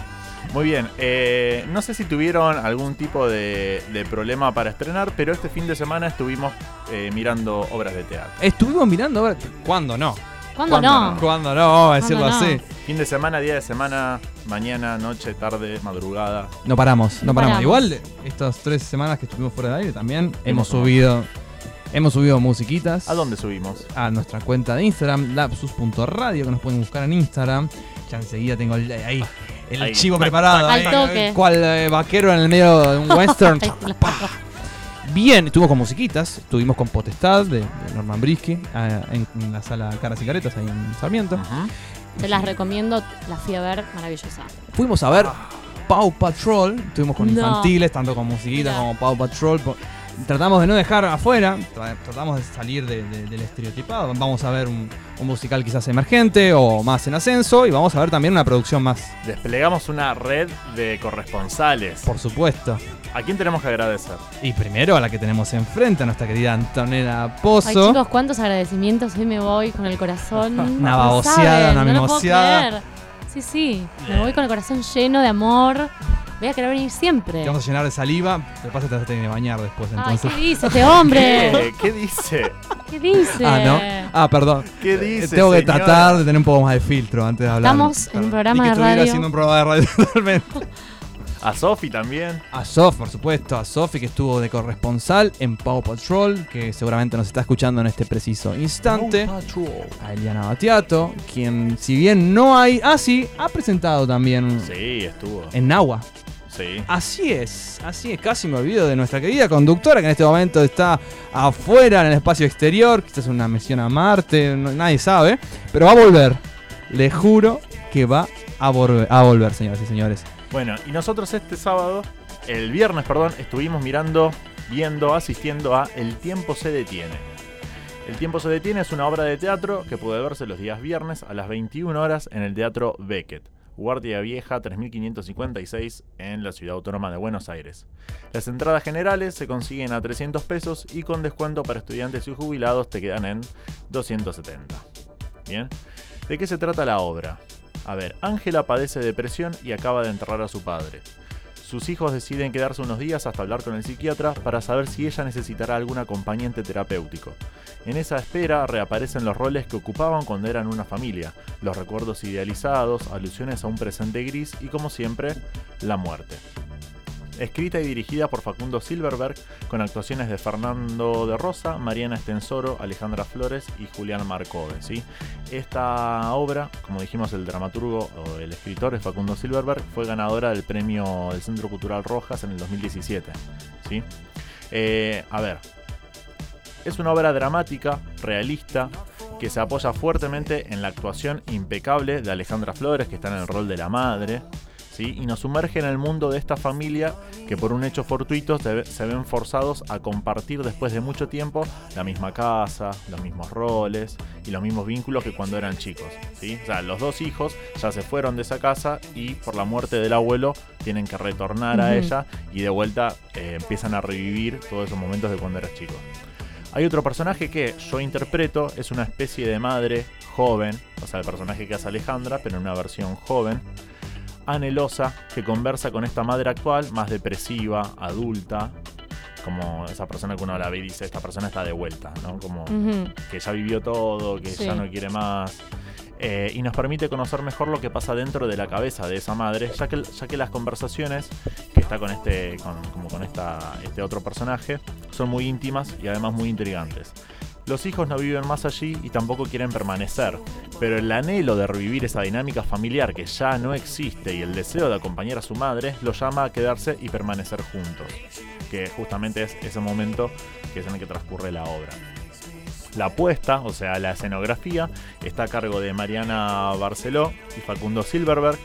Speaker 2: Muy bien, eh, no sé si tuvieron algún tipo de, de problema para estrenar, pero este fin de semana estuvimos eh, mirando obras de teatro.
Speaker 1: Estuvimos mirando ahora. ¿Cuándo no?
Speaker 3: ¿Cuándo,
Speaker 2: ¿Cuándo
Speaker 3: no?
Speaker 2: no?
Speaker 1: ¿Cuándo no? Vamos a decirlo así.
Speaker 2: Fin de semana, día de semana, mañana, noche, tarde, madrugada.
Speaker 1: No paramos, no
Speaker 3: No
Speaker 1: paramos.
Speaker 3: paramos.
Speaker 1: Igual, estas tres semanas que estuvimos fuera de aire también hemos subido. Hemos subido musiquitas.
Speaker 2: ¿A dónde subimos?
Speaker 1: a nuestra cuenta de Instagram, lapsus.radio, que nos pueden buscar en Instagram. Ya enseguida tengo el, ahí el
Speaker 2: Ahí.
Speaker 1: chivo preparado.
Speaker 3: Al toque.
Speaker 1: Cual eh, vaquero en el medio de un western. Bien, estuvimos con musiquitas, estuvimos con Potestad de, de Norman Brisky eh, en, en la sala Caras y Caretas ahí en Sarmiento.
Speaker 2: Ujú.
Speaker 3: Te las recomiendo, las fui a ver, maravillosa.
Speaker 1: Fuimos a ver Paw Patrol, estuvimos con
Speaker 3: No.
Speaker 1: infantiles, tanto con musiquitas
Speaker 3: Mira.
Speaker 1: como Paw Patrol. Tratamos de no dejar afuera, tra- tratamos de salir de- de- del estereotipado. Vamos a ver un, un musical quizás emergente o más en ascenso y vamos a ver también una producción más,
Speaker 2: Desplegamos una red de corresponsales.
Speaker 1: por supuesto.
Speaker 2: ¿A quién tenemos que agradecer?
Speaker 1: Y primero a la que tenemos enfrente, a nuestra querida Antonella
Speaker 3: Ay,
Speaker 1: Pozo.
Speaker 3: chicos, cuántos agradecimientos. Hoy me voy con el corazón.
Speaker 1: Una baboseada, una
Speaker 3: no lo puedo
Speaker 1: mimoseada.
Speaker 3: creer. Sí, sí. Me voy con el corazón lleno de amor. Voy a querer venir siempre.
Speaker 1: Te vamos a llenar de saliva, te pasa te vas a tener que bañar después
Speaker 3: Ay,
Speaker 1: entonces.
Speaker 3: ¿qué dice este hombre?
Speaker 2: ¿Qué, ¿Qué dice?
Speaker 3: ¿Qué dice?
Speaker 1: Ah, ¿no? Ah, perdón.
Speaker 2: ¿Qué
Speaker 1: Eh,
Speaker 2: dice?
Speaker 1: Tengo que
Speaker 2: señora?
Speaker 1: tratar de tener un poco más de filtro antes de hablar.
Speaker 3: Estamos en un programa
Speaker 1: y que
Speaker 3: de
Speaker 1: estuviera
Speaker 3: radio.
Speaker 1: haciendo un programa de radio totalmente.
Speaker 2: A Sofi también.
Speaker 1: A Sof, por supuesto, a Sofi que estuvo de corresponsal en Paw Patrol, que seguramente nos está escuchando en este preciso instante. A Eliana Batiato, quien si bien no hay... Ah, sí, ha presentado también
Speaker 2: Sí, estuvo.
Speaker 1: en Nahua.
Speaker 2: Sí.
Speaker 1: Así es, así es, casi me olvido de nuestra querida conductora que en este momento está afuera en el espacio exterior, quizás una misión a Marte, no- nadie sabe, pero va a volver. Le juro que va a, volver, a volver, señoras y señores.
Speaker 2: Bueno, y nosotros este sábado, el viernes, perdón, estuvimos mirando, viendo, asistiendo a El tiempo se detiene. El tiempo se detiene es una obra de teatro que puede verse los días viernes a las 21 horas en el Teatro Beckett, Guardia Vieja 3556 en la Ciudad Autónoma de Buenos Aires. Las entradas generales se consiguen a 300 pesos y con descuento para estudiantes y jubilados te quedan en 270. Bien, ¿de qué se trata la obra? A ver, Ángela padece depresión y acaba de enterrar a su padre. Sus hijos deciden quedarse unos días hasta hablar con el psiquiatra para saber si ella necesitará algún acompañante terapéutico. En esa espera reaparecen los roles que ocupaban cuando eran una familia, los recuerdos idealizados, alusiones a un presente gris y como siempre, la muerte. Escrita y dirigida por Facundo Silverberg, con actuaciones de Fernando de Rosa, Mariana Estensoro, Alejandra Flores y Julián Marcove. Esta obra, como dijimos, el dramaturgo o el escritor es Facundo Silverberg, fue ganadora del premio del Centro Cultural Rojas en el 2017. ¿sí? Eh, a ver, es una obra dramática, realista, que se apoya fuertemente en la actuación impecable de Alejandra Flores, que está en el rol de la madre. ¿Sí? Y nos sumerge en el mundo de esta familia que por un hecho fortuito se, ve- se ven forzados a compartir después de mucho tiempo la misma casa, los mismos roles y los mismos vínculos que cuando eran chicos. ¿sí? O sea, los dos hijos ya se fueron de esa casa y por la muerte del abuelo tienen que retornar a ella y de vuelta eh, empiezan a revivir todos esos momentos de cuando eras chico. Hay otro personaje que yo interpreto, es una especie de madre joven, o sea, el personaje que hace Alejandra, pero en una versión joven, anhelosa, que conversa con esta madre actual, más depresiva, adulta, como esa persona que uno la ve y dice, esta persona está de vuelta, ¿no? Como que ya vivió todo, que
Speaker 3: Sí.
Speaker 2: ya no quiere más. Eh, y nos permite conocer mejor lo que pasa dentro de la cabeza de esa madre, ya que, ya que las conversaciones que está con este, con, como con esta, este otro personaje son muy íntimas y además muy intrigantes. Los hijos no viven más allí y tampoco quieren permanecer, pero el anhelo de revivir esa dinámica familiar que ya no existe y el deseo de acompañar a su madre lo llama a quedarse y permanecer juntos, que justamente es ese momento que es en el que transcurre la obra. La apuesta, o sea, la escenografía, está a cargo de Mariana Barceló y Facundo Silverberg,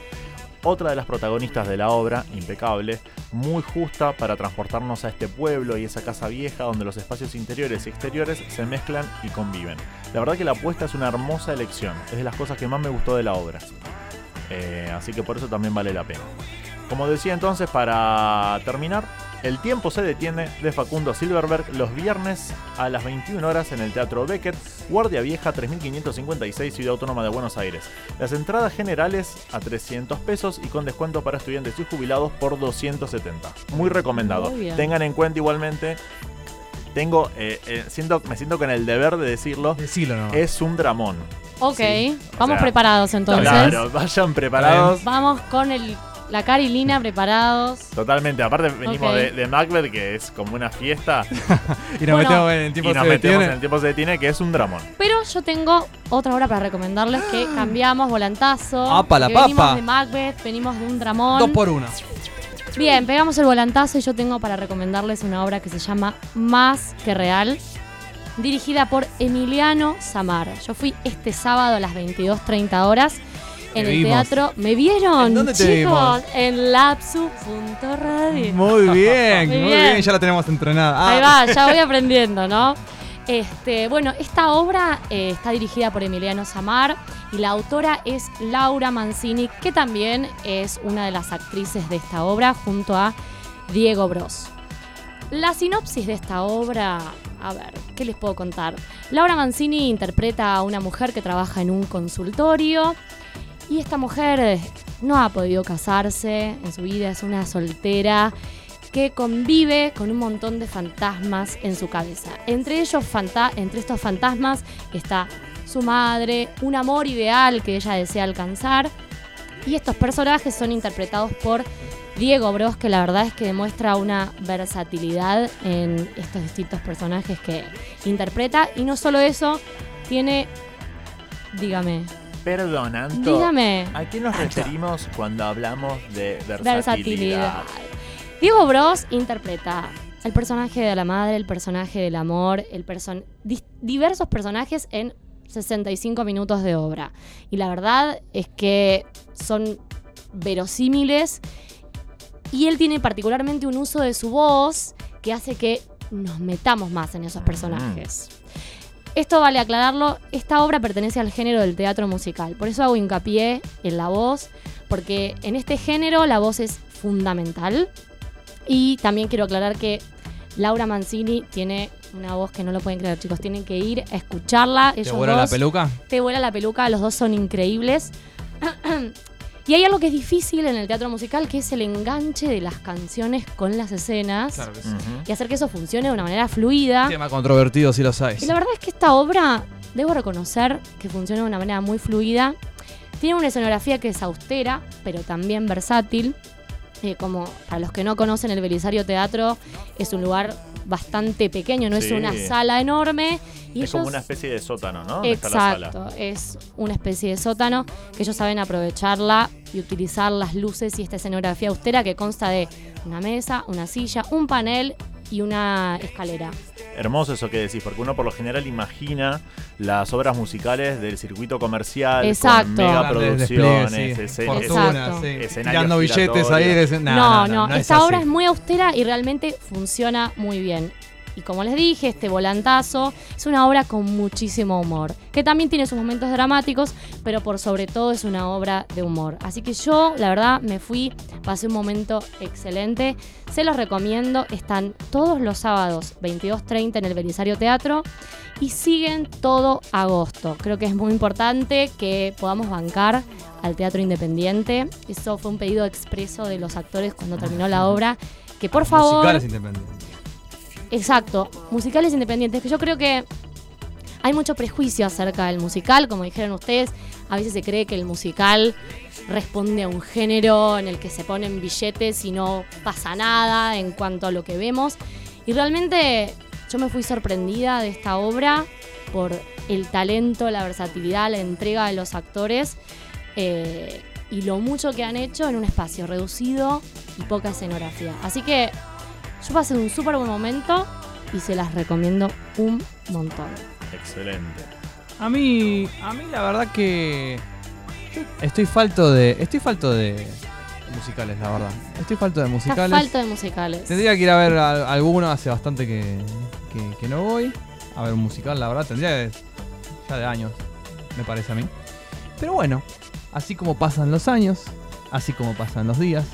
Speaker 2: otra de las protagonistas de la obra, impecable, muy justa para transportarnos a este pueblo y esa casa vieja donde los espacios interiores y exteriores se mezclan y conviven. La verdad que la apuesta es una hermosa elección, es de las cosas que más me gustó de la obra. Eh, así que por eso también vale la pena. Como decía entonces, para terminar, El tiempo se detiene de Facundo Silverberg los viernes a las 21 horas en el Teatro Beckett, Guardia Vieja 3556, Ciudad Autónoma de Buenos Aires. Las entradas generales a 300 pesos y con descuento para estudiantes y jubilados por 270. Muy recomendado.
Speaker 6: Muy.
Speaker 2: Tengan en cuenta igualmente, tengo, eh, eh, siento, me siento con el deber de decirlo,
Speaker 1: Decilo nomás.
Speaker 2: es un dramón.
Speaker 3: Ok,
Speaker 2: Sí,
Speaker 3: vamos
Speaker 2: sea,
Speaker 3: preparados entonces.
Speaker 2: Claro, vayan preparados.
Speaker 3: Vamos con el, la Cari y Lina preparados.
Speaker 2: Totalmente, aparte venimos de, de Macbeth, que es como una fiesta,
Speaker 1: Y nos
Speaker 3: Bueno,
Speaker 1: metemos en el tiempo
Speaker 2: y nos
Speaker 1: se
Speaker 2: metemos
Speaker 1: detiene.
Speaker 2: en el tiempo se detiene, que es un dramón.
Speaker 3: Pero yo tengo otra hora para recomendarles que cambiamos volantazo.
Speaker 1: ¡Apa, la
Speaker 3: que Venimos
Speaker 1: papa!
Speaker 3: de Macbeth, venimos de un dramón.
Speaker 1: Dos por uno.
Speaker 3: Bien, pegamos el volantazo y yo tengo para recomendarles una obra que se llama Más que Real, dirigida por Emiliano Samar. Yo fui este sábado a las 22.30 horas en
Speaker 1: Te
Speaker 3: el
Speaker 1: vimos.
Speaker 3: teatro. ¿Me vieron?
Speaker 1: ¿En dónde te
Speaker 3: chicos?
Speaker 1: vimos?
Speaker 3: En lapsu.radio.
Speaker 1: Muy bien,
Speaker 3: Muy
Speaker 1: muy
Speaker 3: bien.
Speaker 1: bien. ya la tenemos entrenada.
Speaker 3: Ahí
Speaker 1: Ah,
Speaker 3: va, ya voy aprendiendo, ¿no? Este, bueno, esta obra eh, está dirigida por Emiliano Samar y la autora es Laura Mancini, que también es una de las actrices de esta obra, junto a Diego Bros. La sinopsis de esta obra, a ver, ¿qué les puedo contar? Laura Mancini interpreta a una mujer que trabaja en un consultorio y esta mujer no ha podido casarse en su vida, es una soltera que convive con un montón de fantasmas en su cabeza. Entre ellos, entre estos fantasmas está su madre, un amor ideal que ella desea alcanzar. Y estos personajes son interpretados por Diego Bros, que la verdad es que demuestra una versatilidad en estos distintos personajes que interpreta. Y no solo eso, tiene. Dígame.
Speaker 2: Perdón, Anto.
Speaker 3: Dígame.
Speaker 2: ¿A qué nos referimos cuando hablamos de versatilidad?
Speaker 3: versatilidad. Diego Bros interpreta el personaje de la madre, el personaje del amor, el person diversos personajes en 65 minutos de obra. Y la verdad es que son verosímiles y él tiene particularmente un uso de su voz que hace que nos metamos más en esos personajes. Esto vale aclararlo, esta obra pertenece al género del teatro musical, por eso hago hincapié en la voz, porque en este género la voz es fundamental. Y también quiero aclarar que Laura Mancini tiene una voz que no lo pueden creer, chicos, tienen que ir a escucharla.
Speaker 1: ¿Te vuela la peluca?
Speaker 3: te vuela la peluca, los dos son increíbles. Y hay algo que es difícil en el teatro musical, que es el enganche de las canciones con las escenas
Speaker 1: Claro que sí.
Speaker 3: Y hacer que eso funcione de una manera fluida.
Speaker 1: Tema controvertido si lo sabes.
Speaker 3: Y la verdad es que esta obra, debo reconocer que funciona de una manera muy fluida. Tiene una escenografía que es austera, pero también versátil. Eh, como para los que no conocen el Belisario Teatro, es un lugar bastante pequeño, no es una sala enorme. Y
Speaker 2: es como una especie de sótano, ¿no? Donde está la sala.
Speaker 3: Exacto, es una especie de sótano que ellos saben aprovecharla y utilizar las luces y esta escenografía austera que consta de una mesa, una silla, un panel y una escalera.
Speaker 2: Hermoso eso que decís, porque uno por lo general imagina las obras musicales del circuito comercial
Speaker 3: Exacto.
Speaker 2: con mega
Speaker 1: Grandes
Speaker 2: producciones,
Speaker 1: despliegues, sí.
Speaker 2: escen-
Speaker 1: Fortuna,
Speaker 3: Exacto.
Speaker 1: sí.
Speaker 2: Escenarios
Speaker 1: billetes ahí.
Speaker 3: No, no,
Speaker 1: es
Speaker 3: esta obra es muy austera y realmente funciona muy bien. Y como les dije, este volantazo es una obra con muchísimo humor, que también tiene sus momentos dramáticos, pero por sobre todo es una obra de humor. Así que yo, la verdad, me fui, pasé un momento excelente, se los recomiendo, están todos los sábados 22.30 en el Belisario Teatro y siguen todo agosto. Creo que es muy importante que podamos bancar al teatro independiente. Eso fue un pedido expreso de los actores cuando terminó la obra. Que por favor.
Speaker 1: Musicales independientes.
Speaker 3: Exacto, musicales independientes, que yo creo que hay mucho prejuicio acerca del musical, como dijeron ustedes, a veces se cree que el musical responde a un género en el que se ponen billetes y no pasa nada en cuanto a lo que vemos. Y realmente yo me fui sorprendida de esta obra por el talento, la versatilidad, la entrega de los actores eh, y lo mucho que han hecho en un espacio reducido y poca escenografía. Así que yo pasé un súper buen momento y se las recomiendo un montón.
Speaker 2: Excelente.
Speaker 1: A mí, a mí la verdad que estoy falto de, estoy falto de musicales, la verdad. Estoy falto de
Speaker 3: Está
Speaker 1: musicales.
Speaker 3: falta de musicales.
Speaker 1: Tendría que ir a ver a- alguno, hace bastante que, que- que no voy. A ver un musical, la verdad, tendría que- ya de años, me parece a mí. Pero bueno, así como pasan los años, así como pasan los días,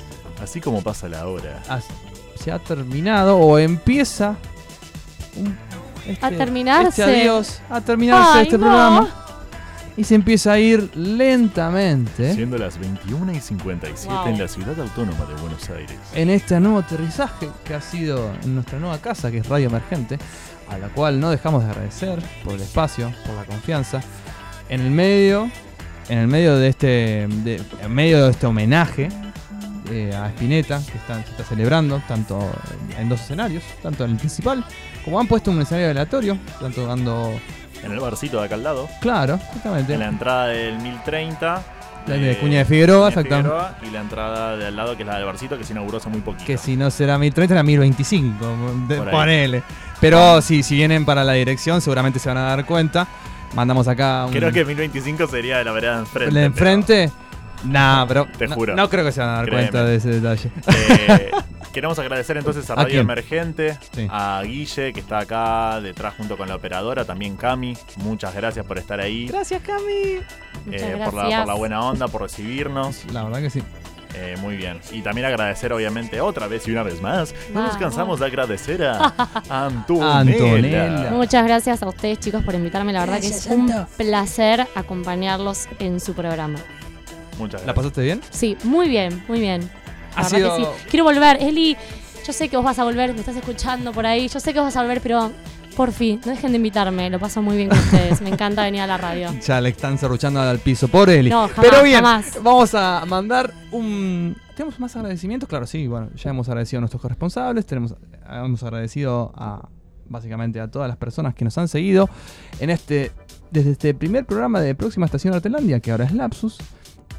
Speaker 2: Así como pasa la hora.
Speaker 1: as- se ha terminado o empieza un- este-
Speaker 3: A terminarse.
Speaker 1: Este adiós, a terminarse
Speaker 3: Ay,
Speaker 1: este
Speaker 3: no.
Speaker 1: programa. Y se empieza a ir lentamente
Speaker 2: Siendo las 21 y 57
Speaker 3: Wow.
Speaker 2: en la ciudad autónoma de Buenos Aires.
Speaker 1: en este nuevo aterrizaje que ha sido en nuestra nueva casa, que es Radio Emergente, a la cual no dejamos de agradecer por el espacio, por la confianza. En el medio, en el medio de este, de- en medio de este homenaje eh, a Spinetta, que está- se está celebrando tanto en, dos escenarios, tanto en el principal, como han puesto un escenario aleatorio, tanto dando,
Speaker 2: En el barcito de acá al lado.
Speaker 1: claro, exactamente.
Speaker 2: En la entrada del 1030.
Speaker 1: La de Cuña de Figueroa, exactamente.
Speaker 2: Y la entrada de al lado, que es la del barcito, que se inauguró hace muy poquito.
Speaker 1: Que si no será 1030, era 1025. de- ponele. Pero sí, si vienen para la dirección, seguramente se van a dar cuenta. Mandamos acá un.
Speaker 2: Creo que 1025 sería de la vereda de enfrente.
Speaker 1: ¿De enfrente? Nah, pero.
Speaker 2: Te
Speaker 1: no-
Speaker 2: juro.
Speaker 1: No, creo que se van a dar
Speaker 2: Créeme.
Speaker 1: cuenta de ese detalle.
Speaker 2: eh, queremos agradecer entonces a
Speaker 1: ¿A
Speaker 2: Radio? Emergente,
Speaker 1: Sí.
Speaker 2: a Guille, que está acá detrás junto con la operadora, también Cami. Muchas gracias por estar ahí.
Speaker 1: Gracias, Cami.
Speaker 2: Eh,
Speaker 3: gracias.
Speaker 2: por, la, por la buena onda, por recibirnos.
Speaker 1: La verdad que sí.
Speaker 2: Eh, muy bien. Y también agradecer, obviamente, otra vez y una vez más. No nos cansamos de agradecer a Antonella.
Speaker 1: Antonella.
Speaker 3: Muchas gracias a ustedes chicos por invitarme, la verdad que es un placer acompañarlos en su programa.
Speaker 2: Muchas
Speaker 1: ¿La
Speaker 2: gracias.
Speaker 1: pasaste bien?
Speaker 3: Sí, muy bien, muy bien. La
Speaker 1: Ha sido-
Speaker 3: que sí. Quiero volver, Eli, yo sé que vos vas a volver, me estás escuchando por ahí, yo sé que vos vas a volver, pero por fin, no dejen de invitarme, lo paso muy bien con ustedes, me encanta venir a la radio.
Speaker 1: Ya le están cerruchando al piso. Pobre Eli.
Speaker 3: No, jamás,
Speaker 1: Pero bien,
Speaker 3: jamás.
Speaker 1: vamos a mandar un. ¿Tenemos más agradecimientos? Claro, sí. Bueno, ya hemos agradecido a nuestros corresponsables. Tenemos, hemos agradecido a básicamente a todas las personas que nos han seguido en este. Desde este primer programa de Próxima Estación Artelandia, que ahora es Lapsus.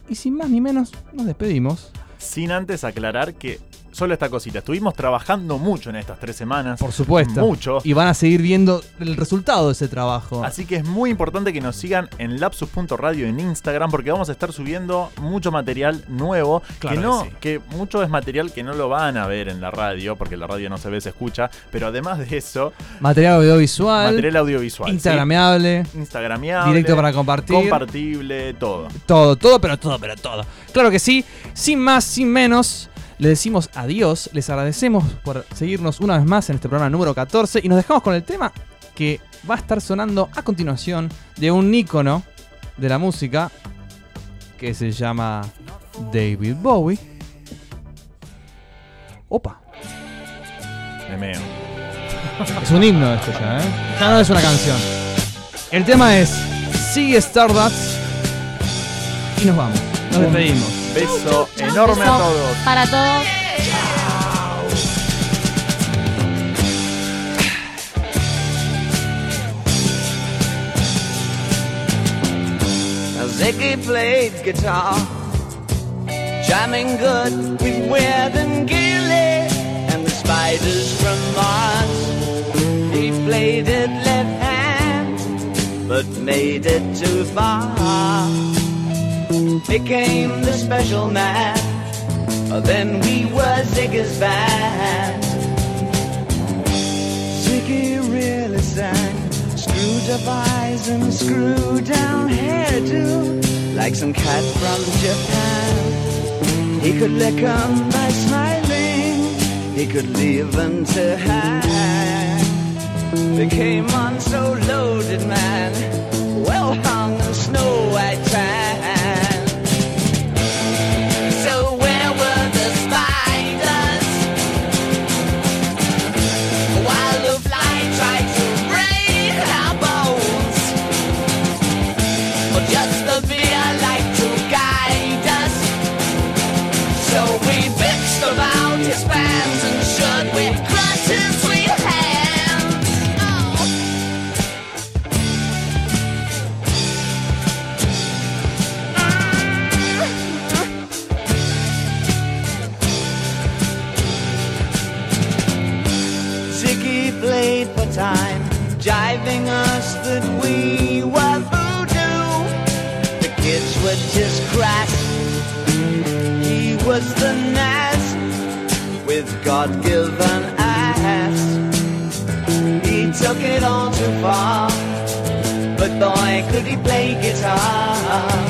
Speaker 1: Y sin más ni menos, nos despedimos.
Speaker 2: Sin antes aclarar que solo esta cosita. Estuvimos trabajando mucho en estas tres semanas.
Speaker 1: Por supuesto.
Speaker 2: Mucho.
Speaker 1: Y van a seguir viendo el resultado de ese trabajo.
Speaker 2: Así que es muy importante que nos sigan en lapsus.radio en Instagram porque vamos a estar subiendo mucho material nuevo.
Speaker 1: Claro
Speaker 2: que
Speaker 1: que
Speaker 2: no,
Speaker 1: sí.
Speaker 2: que mucho es material que no lo van a ver en la radio, porque la radio no se ve, se escucha. Pero además de eso,
Speaker 1: Material audiovisual.
Speaker 2: material audiovisual. ¿sí?
Speaker 1: Instagrameable. Directo para compartir.
Speaker 2: Compartible, todo.
Speaker 1: Todo, todo, pero todo, pero todo. Claro que sí. Sin más, sin menos. Le decimos adiós, les agradecemos por seguirnos una vez más en este programa número 14 y nos dejamos con el tema que va a estar sonando a continuación de un ícono de la música que se llama David Bowie. Opa.
Speaker 2: Me meo.
Speaker 1: Es un himno esto ya, ¿eh? Ya no es una canción. El tema es Sigue Stardust. Y nos vamos. Nos despedimos.
Speaker 2: Beso enorme a todos.
Speaker 3: Para todos.
Speaker 7: Ziggy played guitar, jamming good with Weird and Gilly and the spiders from Mars. He played it left hand, but made it too far. Became the special man, oh, then we were Ziggy's band. Ziggy really sang. Screwed up eyes and screw down hairdo Like some cat from Japan He could lick 'em by smiling He could leave them to hang They came on so loaded, man Well hung in snow white could he play guitar.